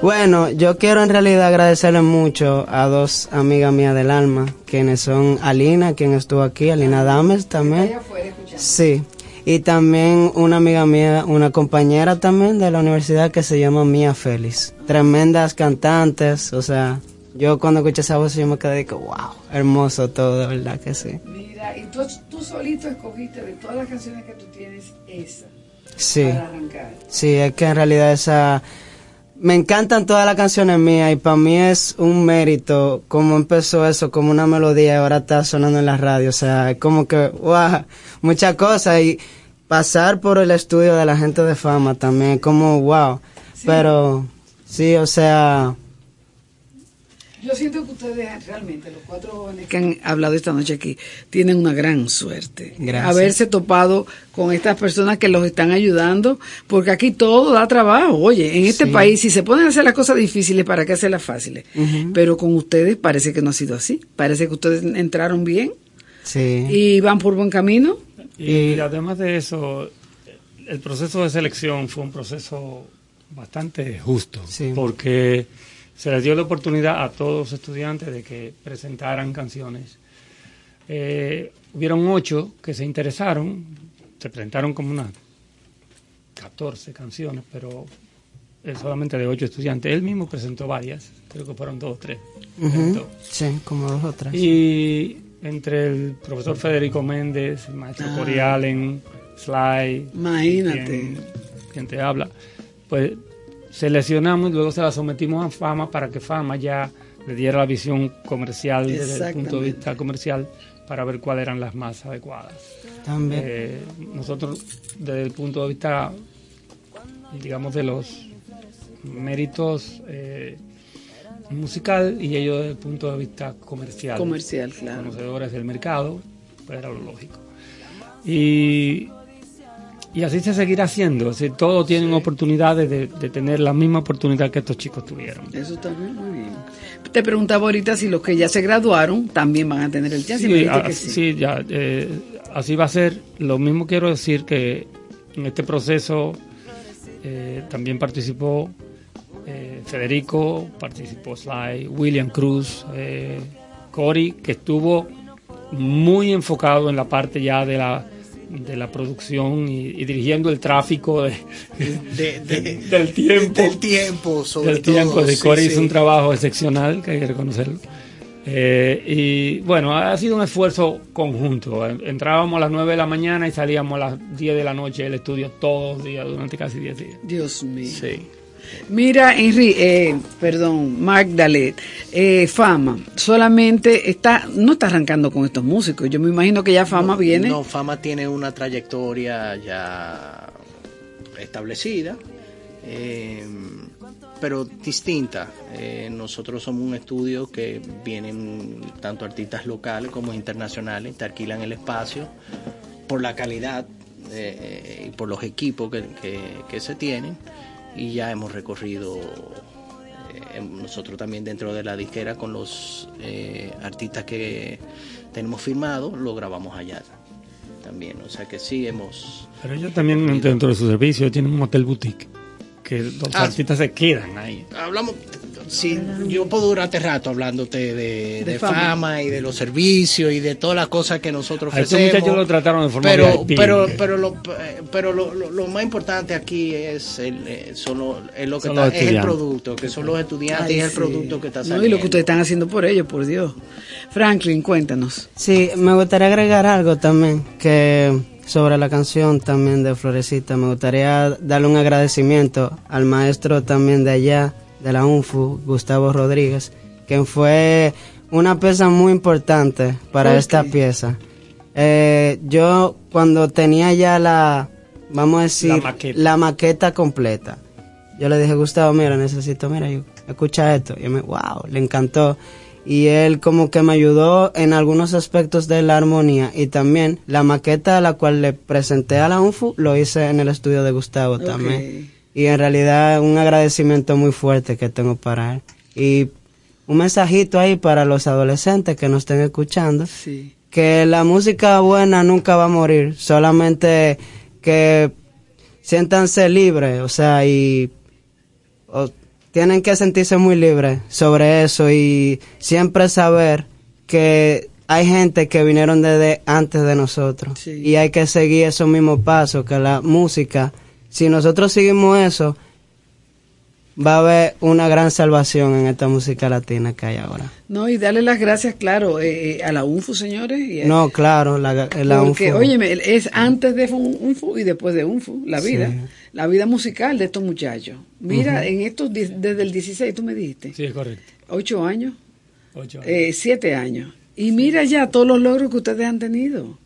Bueno, yo quiero en realidad agradecerle mucho a dos amigas mías del alma, quienes son Alina, quien estuvo aquí, Alina Dames también. Sí. Y también una amiga mía, una compañera también de la universidad que se llama Mía Félix. Tremendas cantantes, o sea, Yo cuando escuché esa voz yo me quedé que wow, hermoso todo, de verdad que sí. Mira, y tú, tú solito escogiste de todas las canciones que tú tienes esa Sí. para arrancar. Sí, es que en realidad esa... Me encantan todas las canciones mías y para mí es un mérito cómo empezó eso, como una melodía y ahora está sonando en la radio. O sea, es como que, wow, muchas cosas y pasar por el estudio de la gente de fama también, como wow. Pero sí, o sea, Yo siento que ustedes realmente, los cuatro jóvenes que han hablado esta noche aquí, tienen una gran suerte. Gracias. Haberse topado con estas personas que los están ayudando, porque aquí todo da trabajo. Oye, en este Sí. país, si se pueden hacer las cosas difíciles, ¿para qué hacerlas fáciles? Pero con ustedes parece que no ha sido así. Parece que ustedes entraron bien sí. y van por buen camino. Y además de eso, el proceso de selección fue un proceso bastante justo, porque se les dio la oportunidad a todos los estudiantes de que presentaran canciones. Eh, hubieron ocho que se interesaron, se presentaron como unas 14 canciones, pero solamente de ocho estudiantes. Él mismo presentó varias, creo que fueron dos o tres. Sí, como dos o tres. Y entre el profesor Federico Méndez, el maestro Ah. Allen, Sly, Imagínate. quien, quien te habla, pues seleccionamos y luego se la sometimos a Fama para que Fama ya le diera la visión comercial desde el punto de vista comercial para ver cuáles eran las más adecuadas. También. Eh, nosotros desde el punto de vista, digamos, de los méritos eh, musical y ellos desde el punto de vista comercial. Comercial, claro. Conocedores del mercado, pues era lo lógico. Y, y así se seguirá haciendo. Decir, todos tienen oportunidades de, de tener la misma oportunidad que estos chicos tuvieron. Eso bien, muy bien. Te preguntaba ahorita si los que ya se graduaron también van a tener el chance. y me Sí, a- que sí, sí. ya, eh, así va a ser. Lo mismo quiero decir que en este proceso eh, también participó eh, Federico, participó Sly, William Cruz, Cory, que estuvo muy enfocado en la parte ya de la de la producción y, y dirigiendo el tráfico de, De- de- del tiempo. del tiempo, sobre del tiempo todo, de sí, Cory sí. hizo un trabajo excepcional que hay que reconocerlo. Eh, y bueno ha sido un esfuerzo conjunto. Entrábamos a las 9 de la mañana y salíamos a las 10 de la noche del estudio todos los días durante casi 10 días. Dios mío. Mira, Henry, eh, perdón, Magdalet, eh, Fama, solamente está, no está arrancando con estos músicos. Yo me imagino que ya Fama viene. No, Fama tiene una trayectoria ya establecida, eh, pero distinta. Eh, nosotros somos un estudio que vienen tanto artistas locales como internacionales, te alquilan el espacio por la calidad eh, y por los equipos que, que- que se tienen y ya hemos recorrido eh, nosotros también dentro de la disquera con los eh, artistas que tenemos firmados, lo grabamos allá también. O sea que sí hemos... pero ellos también dentro de su servicio tienen un hotel boutique que los Ah, artistas se quedan ahí. Hablamos, sí, yo puedo durarte rato hablándote de, De de fama. fama. y de los servicios y de todas las cosas que nosotros A ofrecemos. muchachos lo trataron de forma pero, pero, pero, lo, pero lo, lo- lo más importante aquí es, el, eh, son lo, es lo que Son está- es el producto, que son los estudiantes Ay, y es el sí. producto que está No, saliendo. y lo que ustedes están haciendo por ellos, por Dios. Franklin, cuéntanos. Sí, me gustaría agregar algo también, que sobre la canción también de Florecita, me gustaría darle un agradecimiento al maestro también de allá, de la UNFU, Gustavo Rodríguez, quien fue una pieza muy importante para ¿Por esta pieza. Eh, yo cuando tenía ya la, vamos a decir, La maqueta. la maqueta completa, yo le dije, Gustavo, mira, necesito, mira, yo- escucha esto. Y me, wow, le encantó. Y él como que me ayudó en algunos aspectos de la armonía. Y también la maqueta a la cual le presenté a la UNFU, lo hice en el estudio de Gustavo también. Y en realidad un agradecimiento muy fuerte que tengo para él. Y un mensajito ahí para los adolescentes que nos estén escuchando. Que la música buena nunca va a morir. Solamente que siéntanse libres, o sea, y o- tienen que sentirse muy libres sobre eso y siempre saber que hay gente que vinieron desde antes de nosotros y hay que seguir esos mismos pasos, que la música, si nosotros seguimos eso, va a haber una gran salvación en esta música latina que hay ahora. No, y darle las gracias, claro, eh, eh, a la UNFU, señores. y a- No, claro, la, la Porque, UNFU. óyeme, es antes de un- UNFU y después de UNFU, la vida, Sí. la vida musical de estos muchachos. Mira, en estos, desde el 16, tú me dijiste, Sí, es correcto. ocho años, Ocho años. eh, siete años. Y mira ya todos los logros que ustedes han tenido.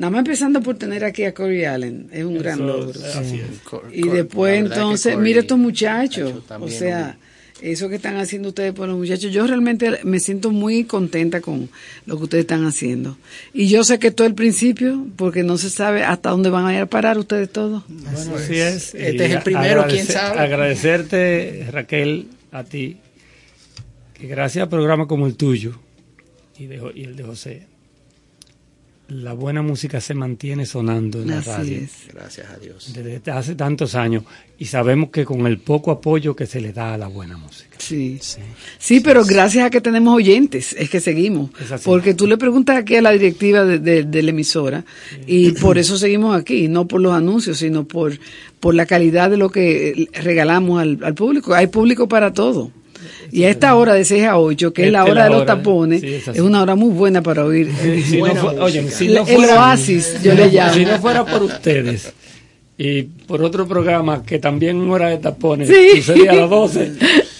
Nada más empezando por tener aquí a Corey Allen, es un gran logro. así es. Cor- Y después entonces, mira estos muchachos, o sea, eso que están haciendo ustedes por los muchachos, yo realmente me siento muy contenta con lo que ustedes están haciendo. Y yo sé que esto es el principio, porque no se sabe hasta dónde van a ir a parar ustedes todos. Bueno, así es. Este Y es el primero, quién sabe. Agradecerte, Raquel, a ti, que gracias a programas como el tuyo y, de Jo- y el de José, la buena música se mantiene sonando en la Así radio. es. Gracias a Dios. Desde hace tantos años. Y sabemos que con el poco apoyo que se le da a la buena música. Sí. Sí, pero gracias a que tenemos oyentes es que seguimos. Es así. Porque tú le preguntas aquí a la directiva de, de- de la emisora y por eso seguimos aquí, no por los anuncios, sino por, por la calidad de lo que regalamos al, al público. Hay público para todo. Y a esta hora de 6 a 8, que es la hora de los tapones, sí, es es, una hora muy buena para oír. Si no (laughs) oye, si no el fuera- oasis, yo le llamo. Si no fuera por ustedes y por otro programa que también en hora de tapones Sí. sucedía a las 12,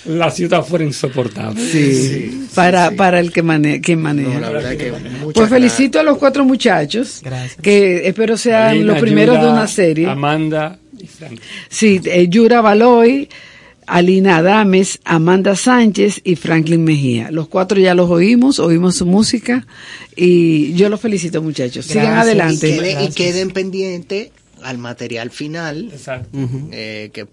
la ciudad fuera insoportable. Sí, para, para el que mane quien maneja. No, la verdad que pues felicito a los cuatro muchachos, que espero sean Alina, los primeros Yura, de una serie. Amanda y Frank. Sí, eh, Yura Baloy, Alina Adames, Amanda Sánchez y Franklin Mejía. Los cuatro ya los oímos, oímos su música y yo los felicito muchachos. Sigan Gracias. adelante. Y, quede- y queden pendientes al material final. Ujú. eh, que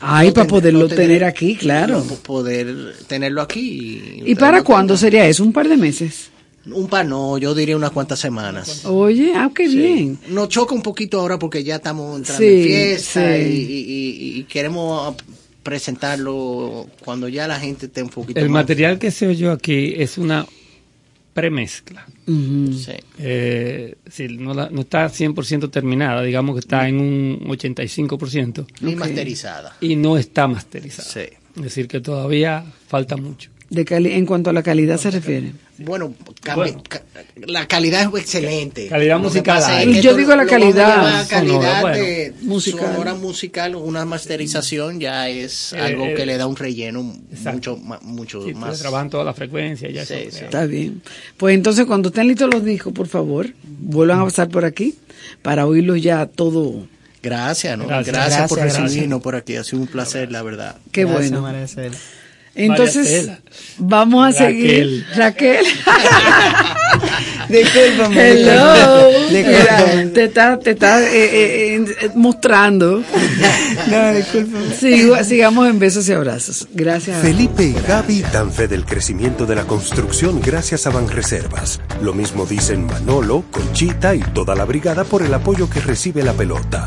Ay, no para poderlo tener aquí, claro. poder tenerlo aquí. ¿Y para cuándo sería eso? ¿Un par de meses? Un par, no, yo diría unas cuantas semanas. Oye, ah, qué bien. Nos choca un poquito ahora porque ya estamos entrando Sí, en fiesta sí. y, y- y- y queremos presentarlo cuando ya la gente esté un poquito El más- material que se oyó aquí es una premezcla. Sí. Eh, sí, no, la- no está 100% terminada, digamos que está en un 85%. Ni masterizada. Y no está masterizada. Sí. Es decir, que todavía falta mucho. De cali- en cuanto a la calidad se refiere. Bueno, cam- Bueno. ca- la calidad es excelente. Calidad musical es que Yo digo la calidad calidad sonora, bueno. de Musical. sonora musical, una masterización ya es Eh, algo eh, que le da un relleno exacto. mucho, mucho Sí, más. trabajan toda la frecuencia. Ya Sí, eso, sí. ya. Está bien. Pues entonces, cuando estén listos los discos, por favor, vuelvan a pasar por aquí para oírlos ya todo. Gracias, ¿no? Gracias. Gracias, por recibirnos por aquí. Ha sido un placer, la verdad. Qué Gracias, bueno. Entonces, vamos a Raquel. seguir. Raquel. (laughs) Discúlpame. Hello. Discúlpame. Te está, te está eh, eh, eh, mostrando. (laughs) No, discúlpame. Sigo- sigamos en besos y abrazos. Gracias. Felipe y Gaby dan fe del crecimiento de la construcción gracias a Banreservas. Lo mismo dicen Manolo, Conchita y toda la brigada por el apoyo que recibe la pelota.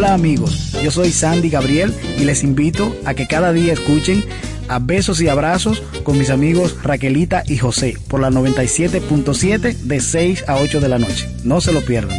Hola amigos, yo soy Sandy Gabriel y les invito a que cada día escuchen a Besos y Abrazos con mis amigos Raquelita y José por la 97.7 de 6 a 8 de la noche. No se lo pierdan.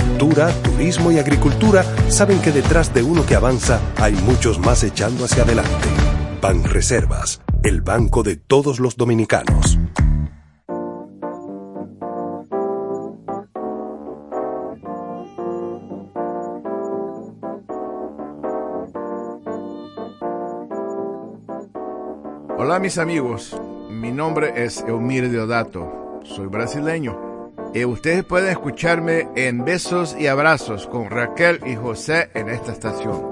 turismo y agricultura saben que detrás de uno que avanza hay muchos más echando hacia adelante. Ban Reservas, el banco de todos los dominicanos. Hola mis amigos, mi nombre es Eumir Deodato, soy brasileño. Y ustedes pueden escucharme en Besos y Abrazos con Raquel y José en esta estación.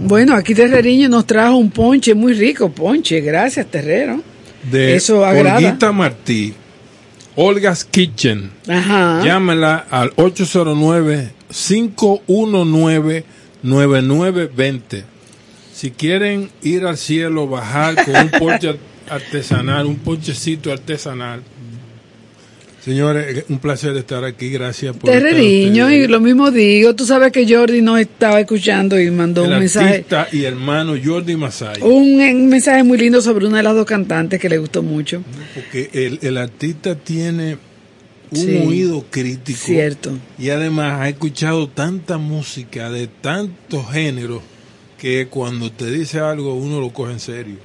Bueno, aquí Terreriño nos trajo un ponche muy rico, ponche, gracias Terrero. de Eso agrada. Olguita Martí, Olga's Kitchen. Ajá. Llámela al 809-519-9920. Si quieren ir al cielo, bajar con un (laughs) ponche artesanal, un ponchecito artesanal. Señores, un placer estar aquí. Gracias por Terreriño, y lo mismo digo, tú sabes que Jordi nos estaba escuchando y mandó el un mensaje, artista y hermano Jordi Masay. un, un mensaje muy lindo sobre una de las dos cantantes que le gustó mucho. Porque el, el artista tiene un Sí. oído crítico. Cierto. Y además ha escuchado tanta música de tantos géneros que cuando te dice algo uno lo coge en serio.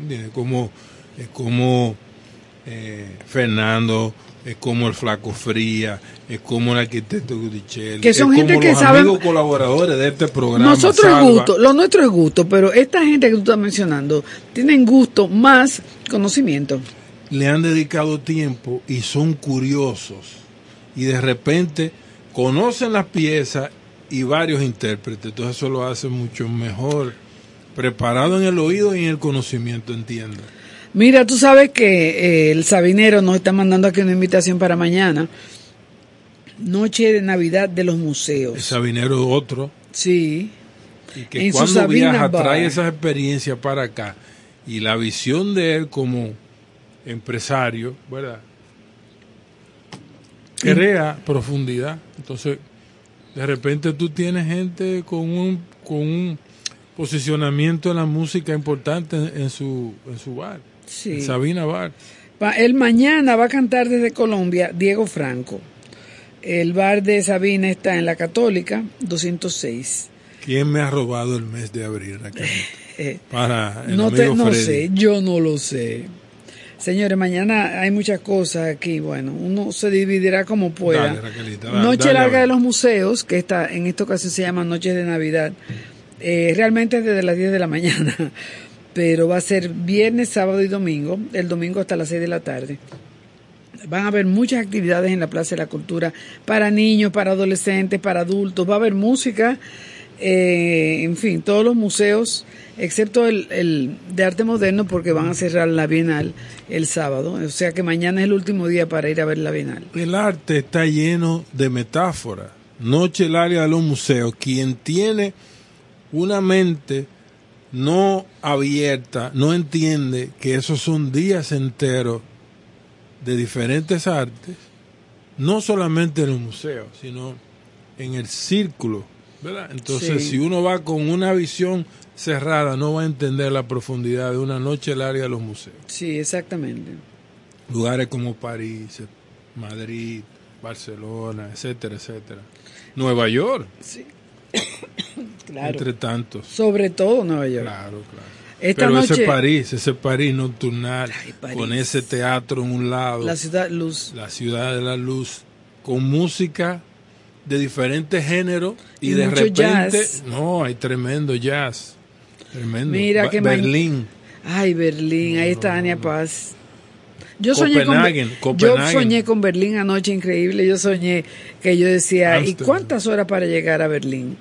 ¿Entiendes? Como, es como eh, Fernando, es como el Flaco Fría, es como el arquitecto Que son es gente como que los saben- amigos colaboradores de este programa. Nosotros es Salva. gusto, lo nuestro es gusto, pero esta gente que tú estás mencionando tienen gusto más conocimiento. le han dedicado tiempo y son curiosos y de repente conocen las piezas y varios intérpretes, entonces eso lo hace mucho mejor preparado en el oído y en el conocimiento, entiende. Mira, tú sabes que eh, el Sabinero nos está mandando aquí una invitación para mañana. Noche de Navidad de los museos. El Sabinero otro Sí. y que En cuando viaja Bar. trae esas experiencias para acá y la visión de él como empresario, ¿verdad? Crea profundidad. Entonces, de repente tú tienes gente con un, con un posicionamiento en la música importante en, en su, en su bar, Sí. Sabina Bar. Pa- El mañana va a cantar desde Colombia Diego Franco. El bar de Sabina está en la Católica 206. ¿Quién me ha robado el mes de abril? Raquel? (laughs) Eh, Para el no te, amigo no Freddy. sé, yo no lo sé. Señores, mañana hay muchas cosas aquí. Bueno, uno se dividirá como pueda. Dale, Raquelita, dale, Noche dale larga de los museos, que está en esta ocasión se llama Noches de Navidad. Eh, realmente es desde las 10 de la mañana, pero va a ser viernes, sábado y domingo. El domingo hasta las 6 de la tarde. Van a haber muchas actividades en la Plaza de la Cultura para niños, para adolescentes, para adultos. Va a haber música, eh, en fin, todos los museos, excepto el, el de arte moderno, porque van a cerrar la Bienal el sábado. O sea que mañana es el último día para ir a ver la Bienal. El arte está lleno de metáforas. Noche el área de los museos. Quien tiene una mente no abierta, no entiende que esos son días enteros de diferentes artes, no solamente en los museos, sino en el círculo, ¿verdad? Entonces, Sí. si uno va con una visión cerrada, no va a entender la profundidad de una noche el área de los museos. Sí, exactamente. Lugares como París, Madrid, Barcelona, etcétera, etcétera. Nueva York, Sí. (coughs) claro. entre tantos. Sobre todo Nueva York. Claro, claro. Esta Pero noche, ese París, ese París nocturnal, París. con ese teatro en un lado, la ciudad luz. la ciudad de la luz, con música de diferentes géneros y, Y de repente, jazz. no, hay tremendo jazz, tremendo. Mira que Berlín, Ay, Berlín, ahí está Ania Paz. Yo soñé, con, yo soñé con Berlín anoche, increíble. Yo soñé que yo decía, ¿y Ámsterdam. cuántas horas para llegar a Berlín?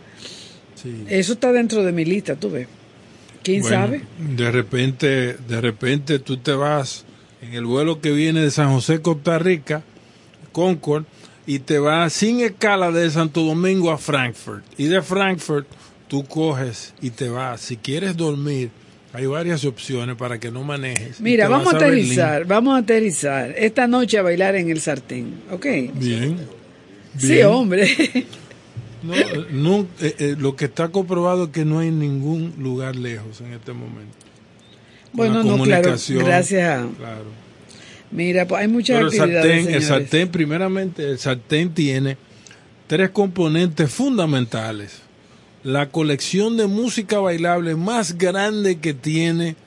Sí. Eso está dentro de mi lista, tú ves. ¿Quién Bueno, sabe? De repente, de repente tú te vas en el vuelo que viene de San José, Costa Rica, Concord, y te vas sin escala de Santo Domingo a Frankfurt. Y de Frankfurt tú coges y te vas. Si quieres dormir, hay varias opciones para que no manejes. Mira, vamos a aterrizar, vamos a aterrizar. Esta noche a bailar en el sartén, ¿ok? Bien. Sí, bien. hombre. No, eh, no, eh, eh, lo que está comprobado es que no hay ningún lugar lejos en este momento. Bueno, no, claro, gracias a- claro. Mira, pues hay muchas Pero el actividades, el sartén, primeramente, el sartén tiene tres componentes fundamentales. La colección de música bailable más grande que tiene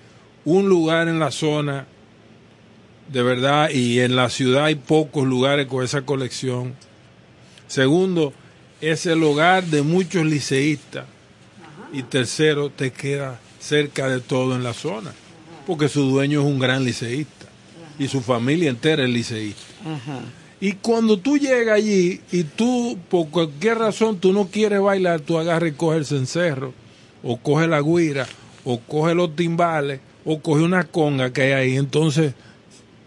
un lugar en la zona, de verdad, y en la ciudad hay pocos lugares con esa colección. Segundo, es el hogar de muchos liceístas. Y tercero, te queda cerca de todo en la zona, porque su dueño es un gran liceísta y su familia entera es liceísta. Ajá. Y cuando tú llegas allí y tú, por cualquier razón, tú no quieres bailar, tú agarras y coges el cencerro, o coge la guira, o coge los timbales, o coge una conga que hay ahí. Entonces,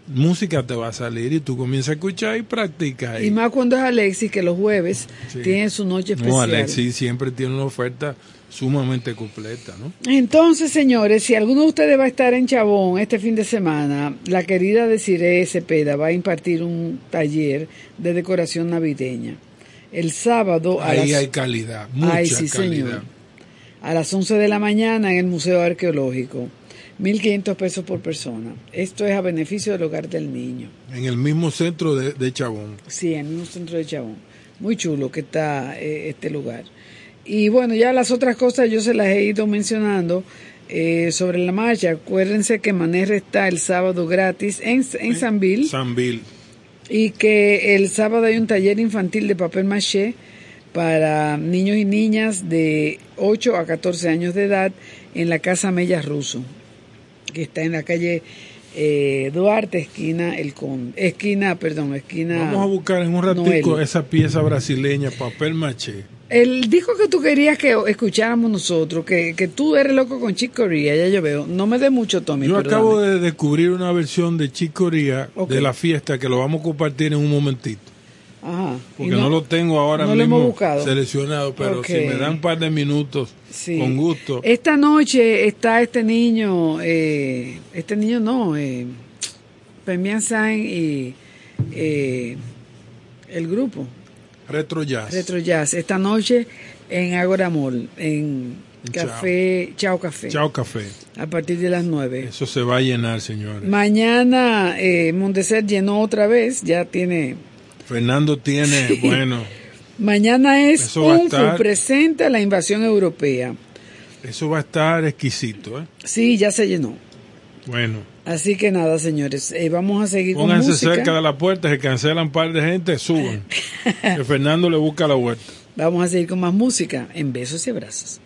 música te va a salir y tú comienzas a escuchar y practicas ahí. Y más cuando es Alexis, que los jueves Sí. tiene su noche especial. No, Alexis siempre tiene una oferta sumamente completa, ¿no? Entonces, señores, si alguno de ustedes va a estar en Chabón este fin de semana, la querida Desiree Cepeda va a impartir un taller de decoración navideña. El sábado a Ahí las... hay calidad, mucha Ay, sí, calidad. señor. A las 11 de la mañana en el Museo Arqueológico. 1.500 pesos por persona. Esto es a beneficio del hogar del niño. En el mismo centro de, de Chabón. Sí, en el mismo centro de Chabón. Muy chulo que está eh, este lugar. Y bueno, ya las otras cosas yo se las he ido mencionando eh, sobre la marcha. Acuérdense que Manerre está el sábado gratis en, en San Bill San Bill. y que el sábado hay un taller infantil de papel maché para niños y niñas de 8 a 14 años de edad en la Casa Mellas Russo, que está en la calle eh, Duarte, esquina El Con, esquina, perdón, esquina Vamos a buscar en un ratico Noel. esa pieza brasileña, papel maché. El disco que tú querías que escucháramos nosotros, que, que tú eres loco con Chick Corea, ya yo veo. No me dé mucho, Tommy. Yo perdóname. acabo de descubrir una versión de Chicoría Ok. de la fiesta que lo vamos a compartir en un momentito. Ajá. Porque no, lo tengo ahora no mismo seleccionado, pero si me dan un par de minutos, Sí. con gusto. Esta noche está este niño, eh, este niño no, eh, Pemian Sain y eh, el grupo Retro Jazz. Retro Jazz. Esta noche en Agora Mall, en Café, Chao Café. Chao Café. A partir de las 9. Eso se va a llenar, señores. Mañana eh, Monteser llenó otra vez, ya tiene. Fernando tiene, bueno, Mañana es a UNFU presenta la invasión europea. eso va a estar exquisito, ¿eh? Sí, ya se llenó. Bueno, Así que nada, señores, eh, vamos a seguir con pónganse música. cerca de la puerta, se cancelan un par de gente, suban. (laughs) que Fernando le busca la vuelta. Vamos a seguir con más música en besos y abrazos.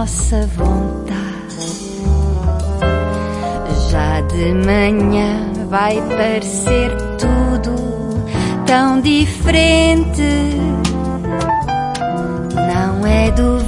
Nossa vontade. Já de manhã vai parecer tudo tão diferente. Não é do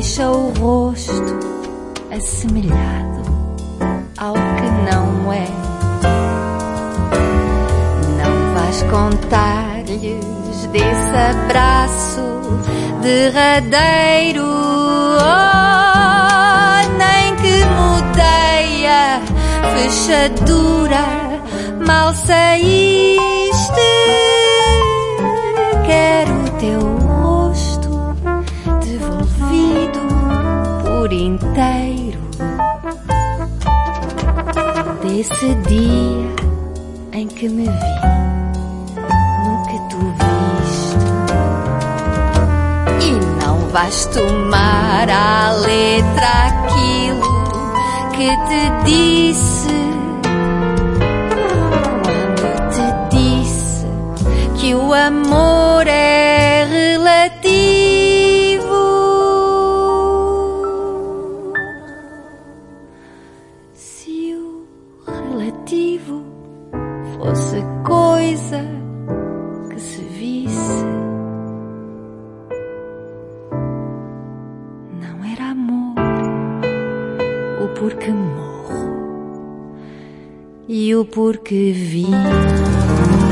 deixa o rosto assemelhado ao que não é. Não vais contar-lhes desse abraço derradeiro, oh, nem que mudei a fechadura. Mal saíste, quero o teu inteiro. Desse dia em que me vi no que tu viste. E não vais tomar à letra aquilo que te disse. Quando te disse que o amor é e o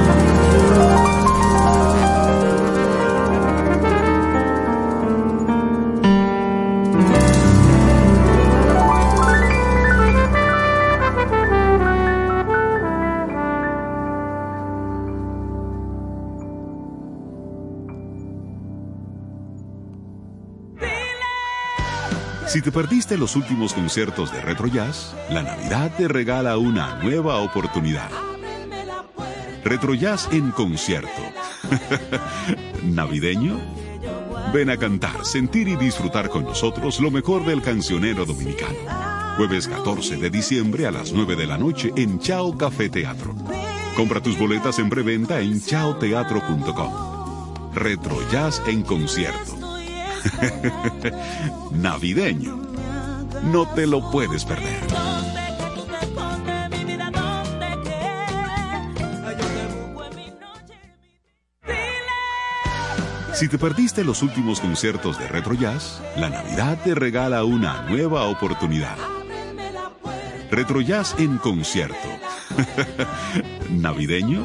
Si te perdiste los últimos conciertos de Retro Jazz, la Navidad te regala una nueva oportunidad. Retro Jazz en concierto. (laughs) ¿Navideño? Ven a cantar, sentir y disfrutar con nosotros lo mejor del cancionero dominicano. Jueves 14 de diciembre a las 9 de la noche en Chao Café Teatro. Compra tus boletas en preventa en chaoteatro.com. Retro Jazz en concierto. (laughs) Navideño. No te lo puedes perder. Si te perdiste los últimos conciertos de Retro Jazz, la Navidad te regala una nueva oportunidad. Retro Jazz en concierto. (laughs) ¿Navideño?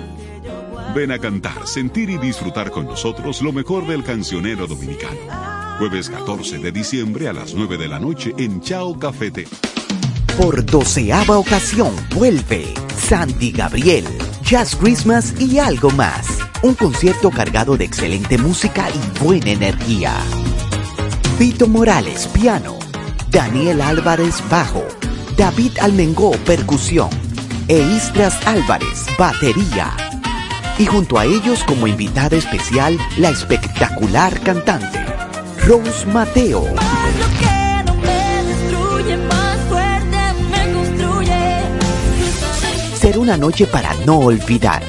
Ven a cantar, sentir y disfrutar con nosotros lo mejor del cancionero dominicano. Jueves 14 de diciembre a las 9 de la noche en Chao Cafete. Por doceava ocasión vuelve Sandy Gabriel, Jazz Christmas y algo más. Un concierto cargado de excelente música y buena energía. Vito Morales, piano. Daniel Álvarez, bajo. David Almengó, percusión. E Istras Álvarez, batería. Y junto a ellos como invitada especial, la espectacular cantante, Rose Mateo. Será una noche para no olvidar,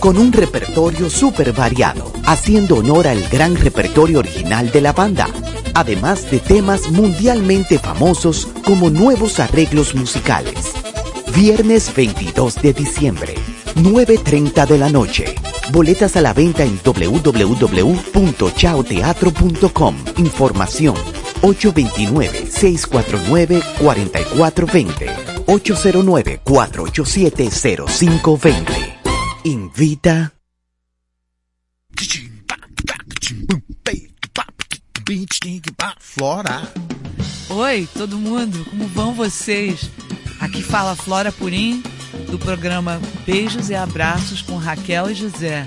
con un repertorio súper variado, haciendo honor al gran repertorio original de la banda, además de temas mundialmente famosos como nuevos arreglos musicales. Viernes 22 de diciembre, 9.30 de la noche. Boletas a la venta en www.chaoteatro.com. Información 829-649-4420. 809-487-0520. Invita. Flora. Oi, todo mundo, como vão vocês? Aqui fala Flora Purim, do programa Beijos e Abraços com Raquel e José.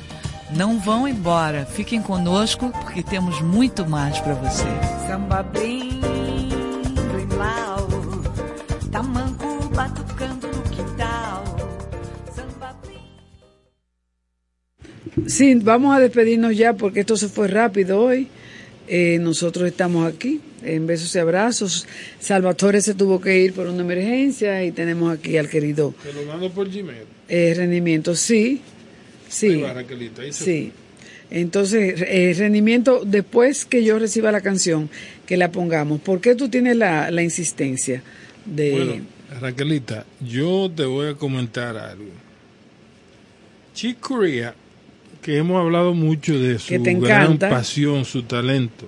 Não vão embora, fiquem conosco porque temos muito mais para vocês. Samba brindo e mal, tamanco batucando no quintal. Samba brindo. Sim, vamos a despedirnos já porque isso se foi rápido hoje. Eh, nosotros estamos aqui. En besos y abrazos. Salvatore se tuvo que ir por una emergencia y tenemos aquí al querido Te lo mando por Gmail. eh, rendimiento. Sí, Ahí sí, va, Raquelita, sí. Entonces, eh, rendimiento, después que yo reciba la canción, que la pongamos. ¿Por qué tú tienes la, la insistencia de... Bueno, Raquelita, yo te voy a comentar algo. Chick Corea, que hemos hablado mucho de su Que te gran pasión, su talento,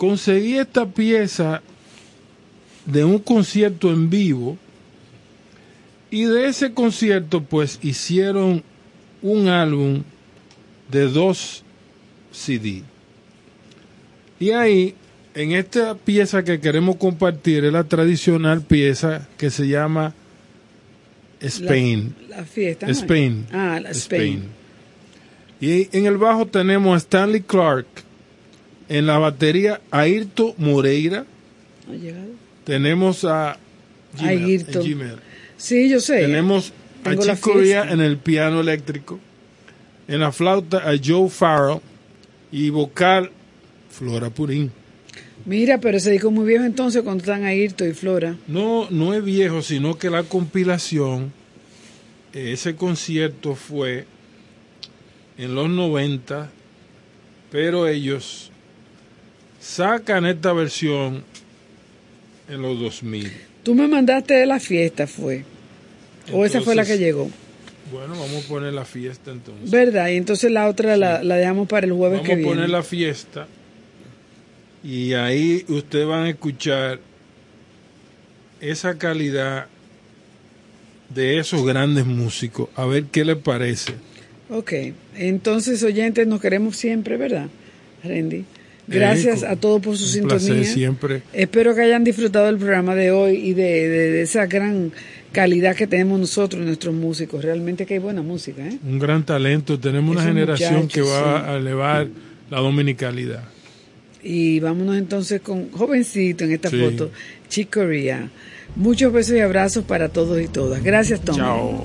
conseguí esta pieza de un concierto en vivo y de ese concierto pues hicieron un álbum de dos CD. Y ahí, en esta pieza que queremos compartir, es la tradicional pieza que se llama Spain. La, la fiesta. Spain. Ah, la Spain. Y en el bajo tenemos a Stanley Clark. En la batería, Ayrto Moreira. ¿Ha llegado? Tenemos a Ayrton. Sí, yo sé. Tenemos a Tengo la Chick Corea fiesta. en el piano eléctrico. En la flauta a Joe Farrell. Y vocal, Flora Purín. Mira, pero ese disco es muy viejo entonces cuando están Ayrton y Flora. No, no es viejo, sino que la compilación, eh, ese concierto fue en los 90, pero ellos sacan esta versión en los 2000. Tú me mandaste de la fiesta, fue. o esa fue la que llegó. Bueno, vamos a poner la fiesta entonces. ¿Verdad? Y entonces la otra la, la dejamos para el jueves Vamos que a viene. poner la fiesta y ahí ustedes van a escuchar esa calidad de esos grandes músicos. A ver qué les parece. Ok, entonces oyentes nos queremos siempre, ¿verdad, Randy? Gracias a todos por su Un sintonía. Siempre. Espero que hayan disfrutado el programa de hoy y de, esa gran calidad que tenemos nosotros, nuestros músicos. Realmente que hay buena música. ¿eh? Un gran talento. Tenemos una generación que va a elevar la dominicalidad. Y vámonos entonces con jovencito en esta sí. foto, Chicoria. Muchos besos y abrazos para todos y todas. Gracias, Tom. Chao.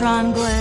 Tron glare.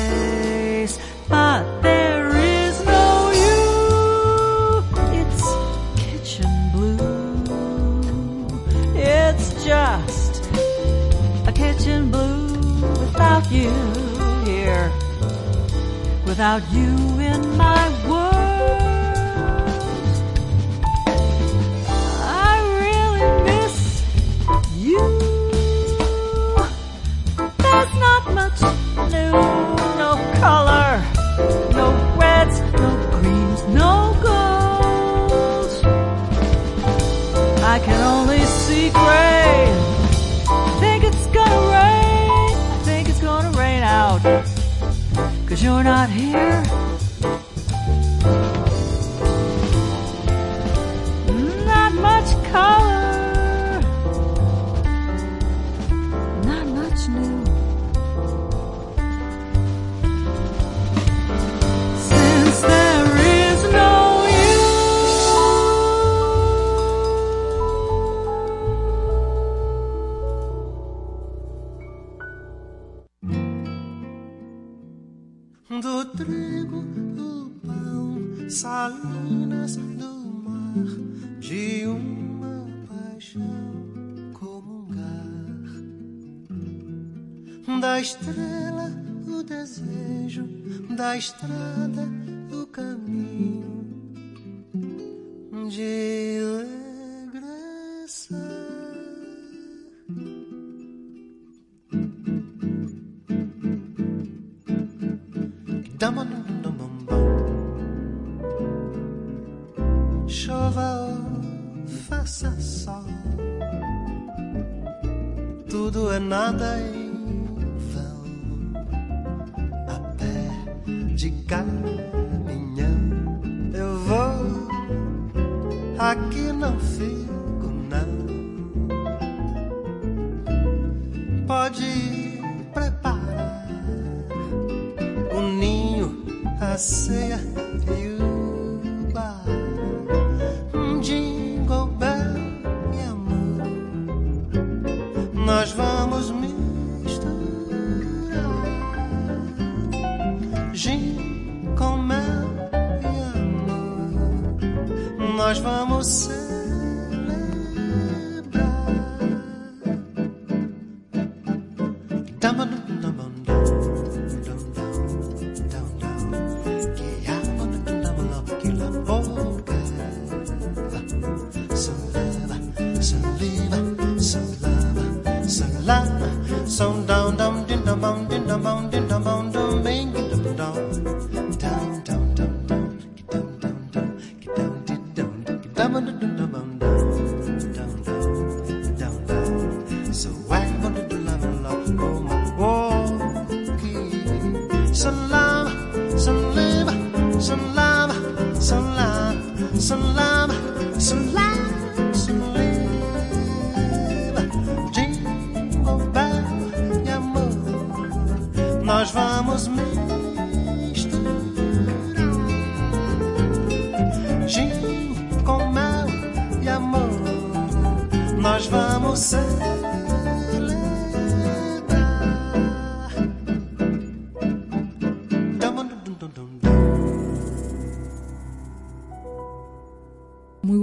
Da